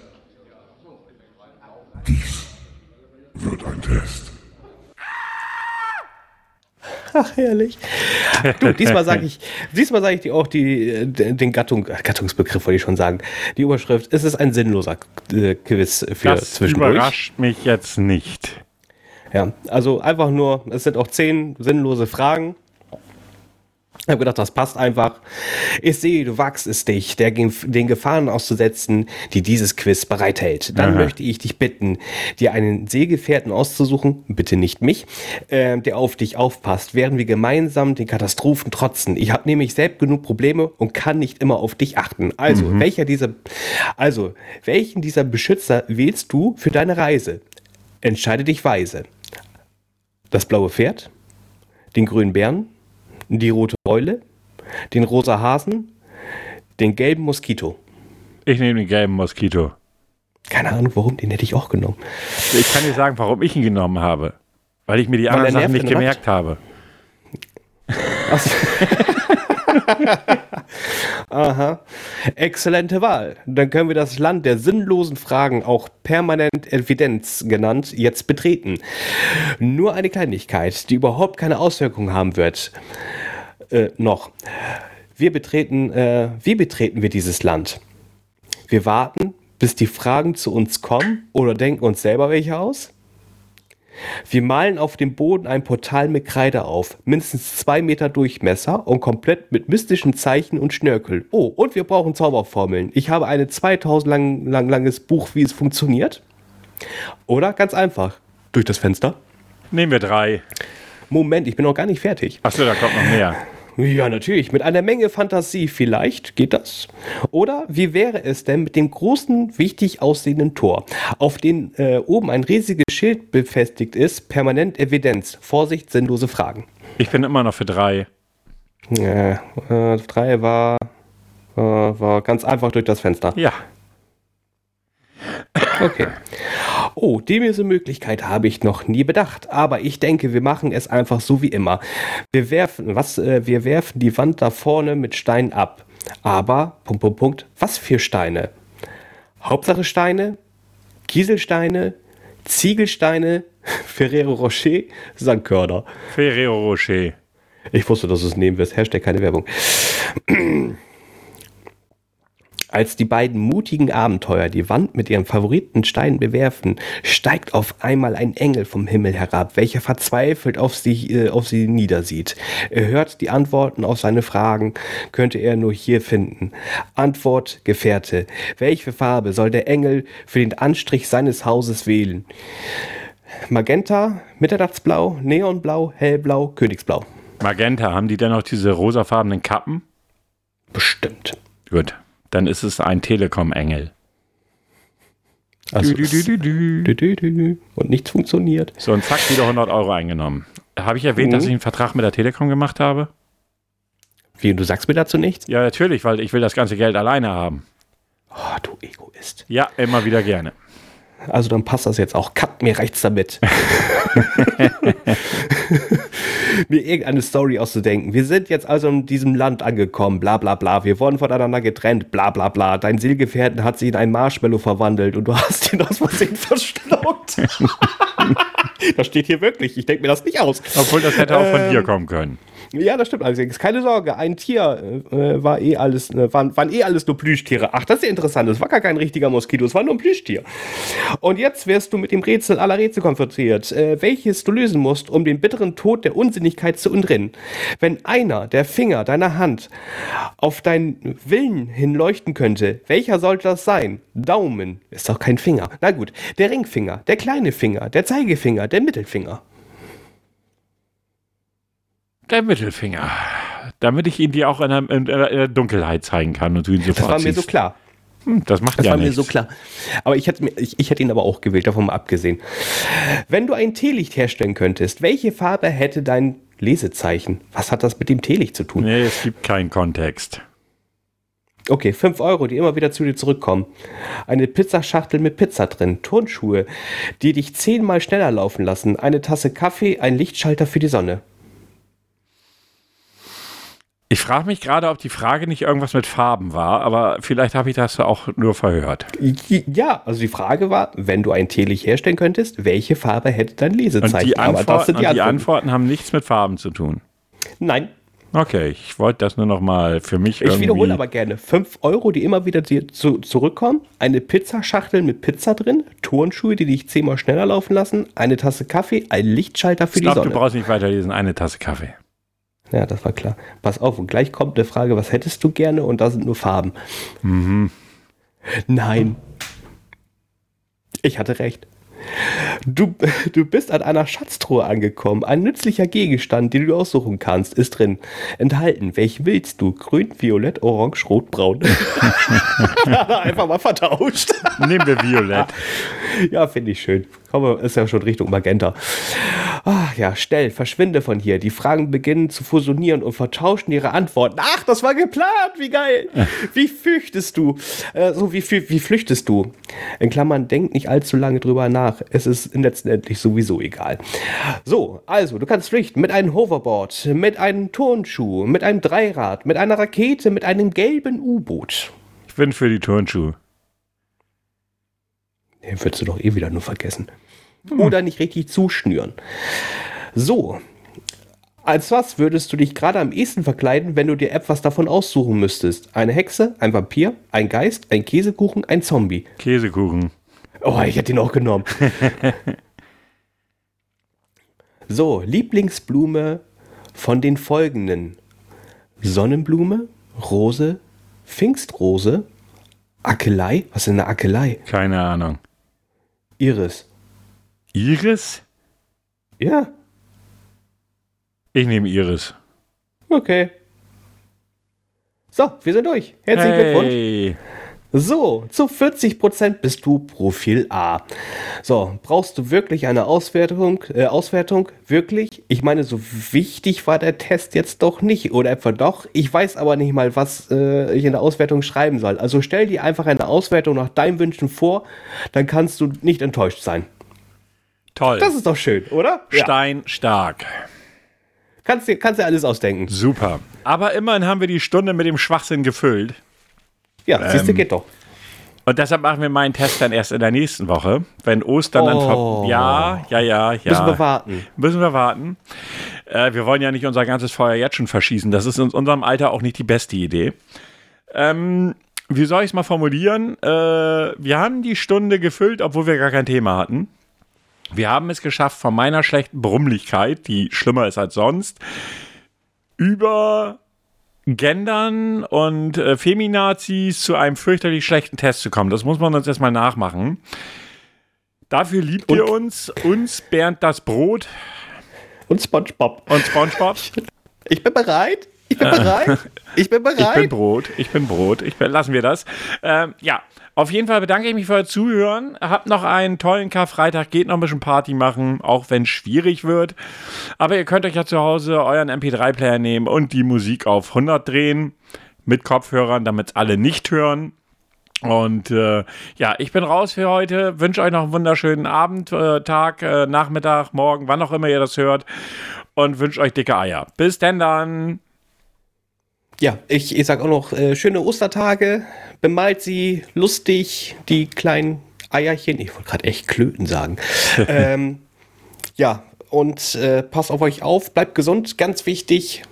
Dies wird ein Test. Ach, herrlich. Du, diesmal sage ich, diesmal sage ich dir auch die, äh, den Gattung, Gattungsbegriff, wollte ich schon sagen. Die Überschrift, es ist ein sinnloser Quiz für Das zwischendurch. überrascht mich jetzt nicht. Ja, also einfach nur, es sind auch zehn sinnlose Fragen. Ich habe gedacht, das passt einfach. Ich sehe, du wagst es dich, der, den Gefahren auszusetzen, die dieses Quiz bereithält. Dann Aha. möchte ich dich bitten, dir einen Seegefährten auszusuchen, bitte nicht mich, äh, der auf dich aufpasst, während wir gemeinsam den Katastrophen trotzen. Ich habe nämlich selbst genug Probleme und kann nicht immer auf dich achten. Also, welcher dieser, also, welchen dieser Beschützer wählst du für deine Reise? Entscheide dich weise. Das blaue Pferd, den grünen Bären, die rote Eule, den rosa Hasen, den gelben Moskito. Ich nehme den gelben Moskito. Keine Ahnung warum, den hätte ich auch genommen. Ich kann dir sagen, warum ich ihn genommen habe. Weil ich mir die Weil anderen er Sachen nicht der Nacht? gemerkt habe. (laughs) (laughs) Aha. Exzellente Wahl. Dann können wir das Land der sinnlosen Fragen, auch permanent Evidenz genannt, jetzt betreten. Nur eine Kleinigkeit, die überhaupt keine Auswirkungen haben wird. Äh, noch. Wir betreten, äh, wie betreten wir dieses Land? Wir warten, bis die Fragen zu uns kommen oder denken uns selber welche aus? Wir malen auf dem Boden ein Portal mit Kreide auf, mindestens zwei Meter Durchmesser und komplett mit mystischen Zeichen und Schnörkel. Oh, und wir brauchen Zauberformeln. Ich habe ein 2000 lang, lang, langes Buch, wie es funktioniert. Oder ganz einfach, durch das Fenster. Nehmen wir drei. Moment, ich bin noch gar nicht fertig. Achso, da kommt noch mehr. Ja, natürlich. Mit einer Menge Fantasie vielleicht geht das. Oder wie wäre es denn mit dem großen, wichtig aussehenden Tor, auf dem äh, oben ein riesiges Schild befestigt ist, permanent Evidenz, Vorsicht, sinnlose Fragen. Ich bin immer noch für drei. Ja, äh, drei war, äh, war ganz einfach durch das Fenster. Ja. Okay. Oh, diese Möglichkeit habe ich noch nie bedacht, aber ich denke, wir machen es einfach so wie immer. Wir werfen, was, äh, wir werfen die Wand da vorne mit Steinen ab. Aber, Punkt, Punkt, Punkt, was für Steine? Hauptsache Steine, Kieselsteine, Ziegelsteine, (laughs) Ferrero Rocher, Sandkörner. Ferrero Rocher. Ich wusste, dass du es nehmen wirst. Hashtag keine Werbung. (clears throat) Als die beiden mutigen Abenteuer die Wand mit ihren Favoritensteinen bewerfen, steigt auf einmal ein Engel vom Himmel herab, welcher verzweifelt auf sie, äh, auf sie niedersieht. Er hört die Antworten auf seine Fragen, könnte er nur hier finden. Antwort, Gefährte. Welche Farbe soll der Engel für den Anstrich seines Hauses wählen? Magenta, Mitternachtsblau, Neonblau, Hellblau, Königsblau. Magenta, haben die denn noch diese rosafarbenen Kappen? Bestimmt. Gut, dann ist es ein Telekom-Engel. Also. Und nichts funktioniert. So, und zack, wieder 100 Euro eingenommen. Habe ich erwähnt, Mhm. dass ich einen Vertrag mit der Telekom gemacht habe? Wie, du sagst mir dazu nichts? Ja, natürlich, weil ich will das ganze Geld alleine haben. Oh, du Egoist. Ja, immer wieder gerne. Also dann passt das jetzt auch. Cut, mir reicht's damit. (laughs) mir irgendeine Story auszudenken. Wir sind jetzt also in diesem Land angekommen, bla bla bla. Wir wurden voneinander getrennt, bla bla bla. Dein Seelgefährten hat sich in ein Marshmallow verwandelt und du hast ihn aus Versehen (laughs) verschluckt. (laughs) das steht hier wirklich. Ich denke mir das nicht aus. Obwohl das hätte auch von Ähm, dir kommen können. Ja, das stimmt allerdings. Keine Sorge, ein Tier äh, war eh alles, äh, waren, waren eh alles nur Plüschtiere. Ach, das ist ja interessant. Es war gar kein richtiger Moskito, es war nur ein Plüschtier. Und jetzt wirst du mit dem Rätsel aller Rätsel konfrontiert, äh, welches du lösen musst, um den bitteren Tod der Unsinnigkeit zu entrinnen. Wenn einer der Finger deiner Hand auf deinen Willen hin leuchten könnte, welcher sollte das sein? Daumen ist doch kein Finger. Na gut, der Ringfinger, der kleine Finger, der Zeigefinger, der Mittelfinger. Der Mittelfinger. Damit ich ihn dir auch in der, in der, Dunkelheit zeigen kann und du ihn sofort Das war mir so klar. Hm, Das macht Das ja war mir nichts. so klar. Aber ich hätte, ich, ich hätte ihn aber auch gewählt, davon mal abgesehen. Wenn du ein Teelicht herstellen könntest, welche Farbe hätte dein Lesezeichen? Was hat das mit dem Teelicht zu tun? Nee, es gibt keinen Kontext. Okay, 5 Euro, die immer wieder zu dir zurückkommen. Eine Pizzaschachtel mit Pizza drin, Turnschuhe, die dich zehnmal schneller laufen lassen, eine Tasse Kaffee, ein Lichtschalter für die Sonne. Ich frage mich gerade, ob die Frage nicht irgendwas mit Farben war, aber vielleicht habe ich das auch nur verhört. Ja, also die Frage war, wenn du ein Teelicht herstellen könntest, welche Farbe hätte dein Und Lesezeichen? die, aber das Antworten, sind und die die Antworten. Antworten haben nichts mit Farben zu tun. Nein, Okay, ich wollte das nur noch mal für mich Ich wiederhole aber gerne. 5 Euro, die immer wieder dir zu, zurückkommen. Eine Pizzaschachtel mit Pizza drin. Turnschuhe, die dich zehnmal schneller laufen lassen. Eine Tasse Kaffee. Ein Lichtschalter für ich glaube, die du Sonne. brauchst nicht weiterlesen. Eine Tasse Kaffee. Ja, das war klar. Pass auf, und gleich kommt eine Frage, was hättest du gerne? Und da sind nur Farben. Mhm. Nein. Ich hatte recht. Du, du bist an einer Schatztruhe angekommen. Ein nützlicher Gegenstand, den du aussuchen kannst, ist drin. Enthalten. Welchen willst du? Grün, Violett, Orange, Rot, Braun. (laughs) Einfach mal vertauscht. Nehmen wir Violett. Ja, finde ich schön. Komme, ist ja schon Richtung Magenta. Ach ja, schnell, verschwinde von hier. Die Fragen beginnen zu fusionieren und vertauschen ihre Antworten. Ach, das war geplant, wie geil. Wie fürchtest du? Äh, so, wie, wie flüchtest du? In Klammern, denk nicht allzu lange drüber nach. Es ist letztendlich sowieso egal. So, also, du kannst flüchten mit einem Hoverboard, mit einem Turnschuh, mit einem Dreirad, mit einer Rakete, mit einem gelben U-Boot. Ich bin für die Turnschuhe. Den würdest du doch eh wieder nur vergessen. Oder nicht richtig zuschnüren. So. Als was würdest du dich gerade am ehesten verkleiden, wenn du dir etwas davon aussuchen müsstest? Eine Hexe, ein Vampir, ein Geist, ein Käsekuchen, ein Zombie. Käsekuchen. Oh, ich hätte ihn auch genommen. (laughs) so, Lieblingsblume von den folgenden: Sonnenblume, Rose, Pfingstrose, Akelei. Was ist denn eine Akelei? Keine Ahnung. Iris. Iris? Ja, Ich nehme Iris. Okay. So, wir sind durch. Herzlichen Glückwunsch. Hey. So, zu 40% bist du Profil A. So, brauchst du wirklich eine Auswertung? Äh, Auswertung? Wirklich? Ich meine, so wichtig war der Test jetzt doch nicht. Oder etwa doch? Ich weiß aber nicht mal, was äh, ich in der Auswertung schreiben soll. Also stell dir einfach eine Auswertung nach deinen Wünschen vor, dann kannst du nicht enttäuscht sein. Toll. Das ist doch schön, oder? Ja. Stein stark. Kannst dir, kannst dir alles ausdenken. Super. Aber immerhin haben wir die Stunde mit dem Schwachsinn gefüllt. Ja, siehst du, Ähm, geht doch. Und deshalb machen wir meinen Test dann erst in der nächsten Woche, wenn Ostern dann Oh. ver Ja, ja, ja, ja. Müssen wir warten. Müssen wir warten. Äh, wir wollen ja nicht unser ganzes Feuer jetzt schon verschießen. Das ist in unserem Alter auch nicht die beste Idee. Ähm, wie soll ich es mal formulieren? Äh, wir haben die Stunde gefüllt, obwohl wir gar kein Thema hatten. Wir haben es geschafft, von meiner schlechten Brummlichkeit, die schlimmer ist als sonst, über Gendern und äh, Feminazis zu einem fürchterlich schlechten Test zu kommen. Das muss man uns erstmal nachmachen. Dafür liebt ihr uns, uns Bernd das Brot Und SpongeBob. und Spongebob. (laughs) Ich bin bereit. Ich bin (laughs) bereit. Ich bin bereit. Ich bin Brot, ich bin Brot. Ich bin, lassen wir das. Ähm, ja, auf jeden Fall bedanke ich mich für euer Zuhören. Habt noch einen tollen Karfreitag, geht noch ein bisschen Party machen, auch wenn es schwierig wird. Aber ihr könnt euch ja zu Hause euren MP3-Player nehmen und die Musik auf 100 drehen mit Kopfhörern, damit alle nicht hören. Und äh, ja, ich bin raus für heute. Wünsche euch noch einen wunderschönen Abend, äh, Tag, äh, Nachmittag, Morgen, wann auch immer ihr das hört. Und wünsche euch dicke Eier. Bis denn dann. Ja, ich, ich sag auch noch äh, schöne Ostertage. Bemalt sie lustig, die kleinen Eierchen. Ich wollte gerade echt Klöten sagen. (laughs) ähm, ja, und äh, passt auf euch auf, bleibt gesund, ganz wichtig.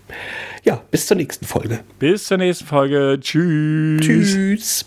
Ja, bis zur nächsten Folge. Bis zur nächsten Folge. Tschüss. Tschüss.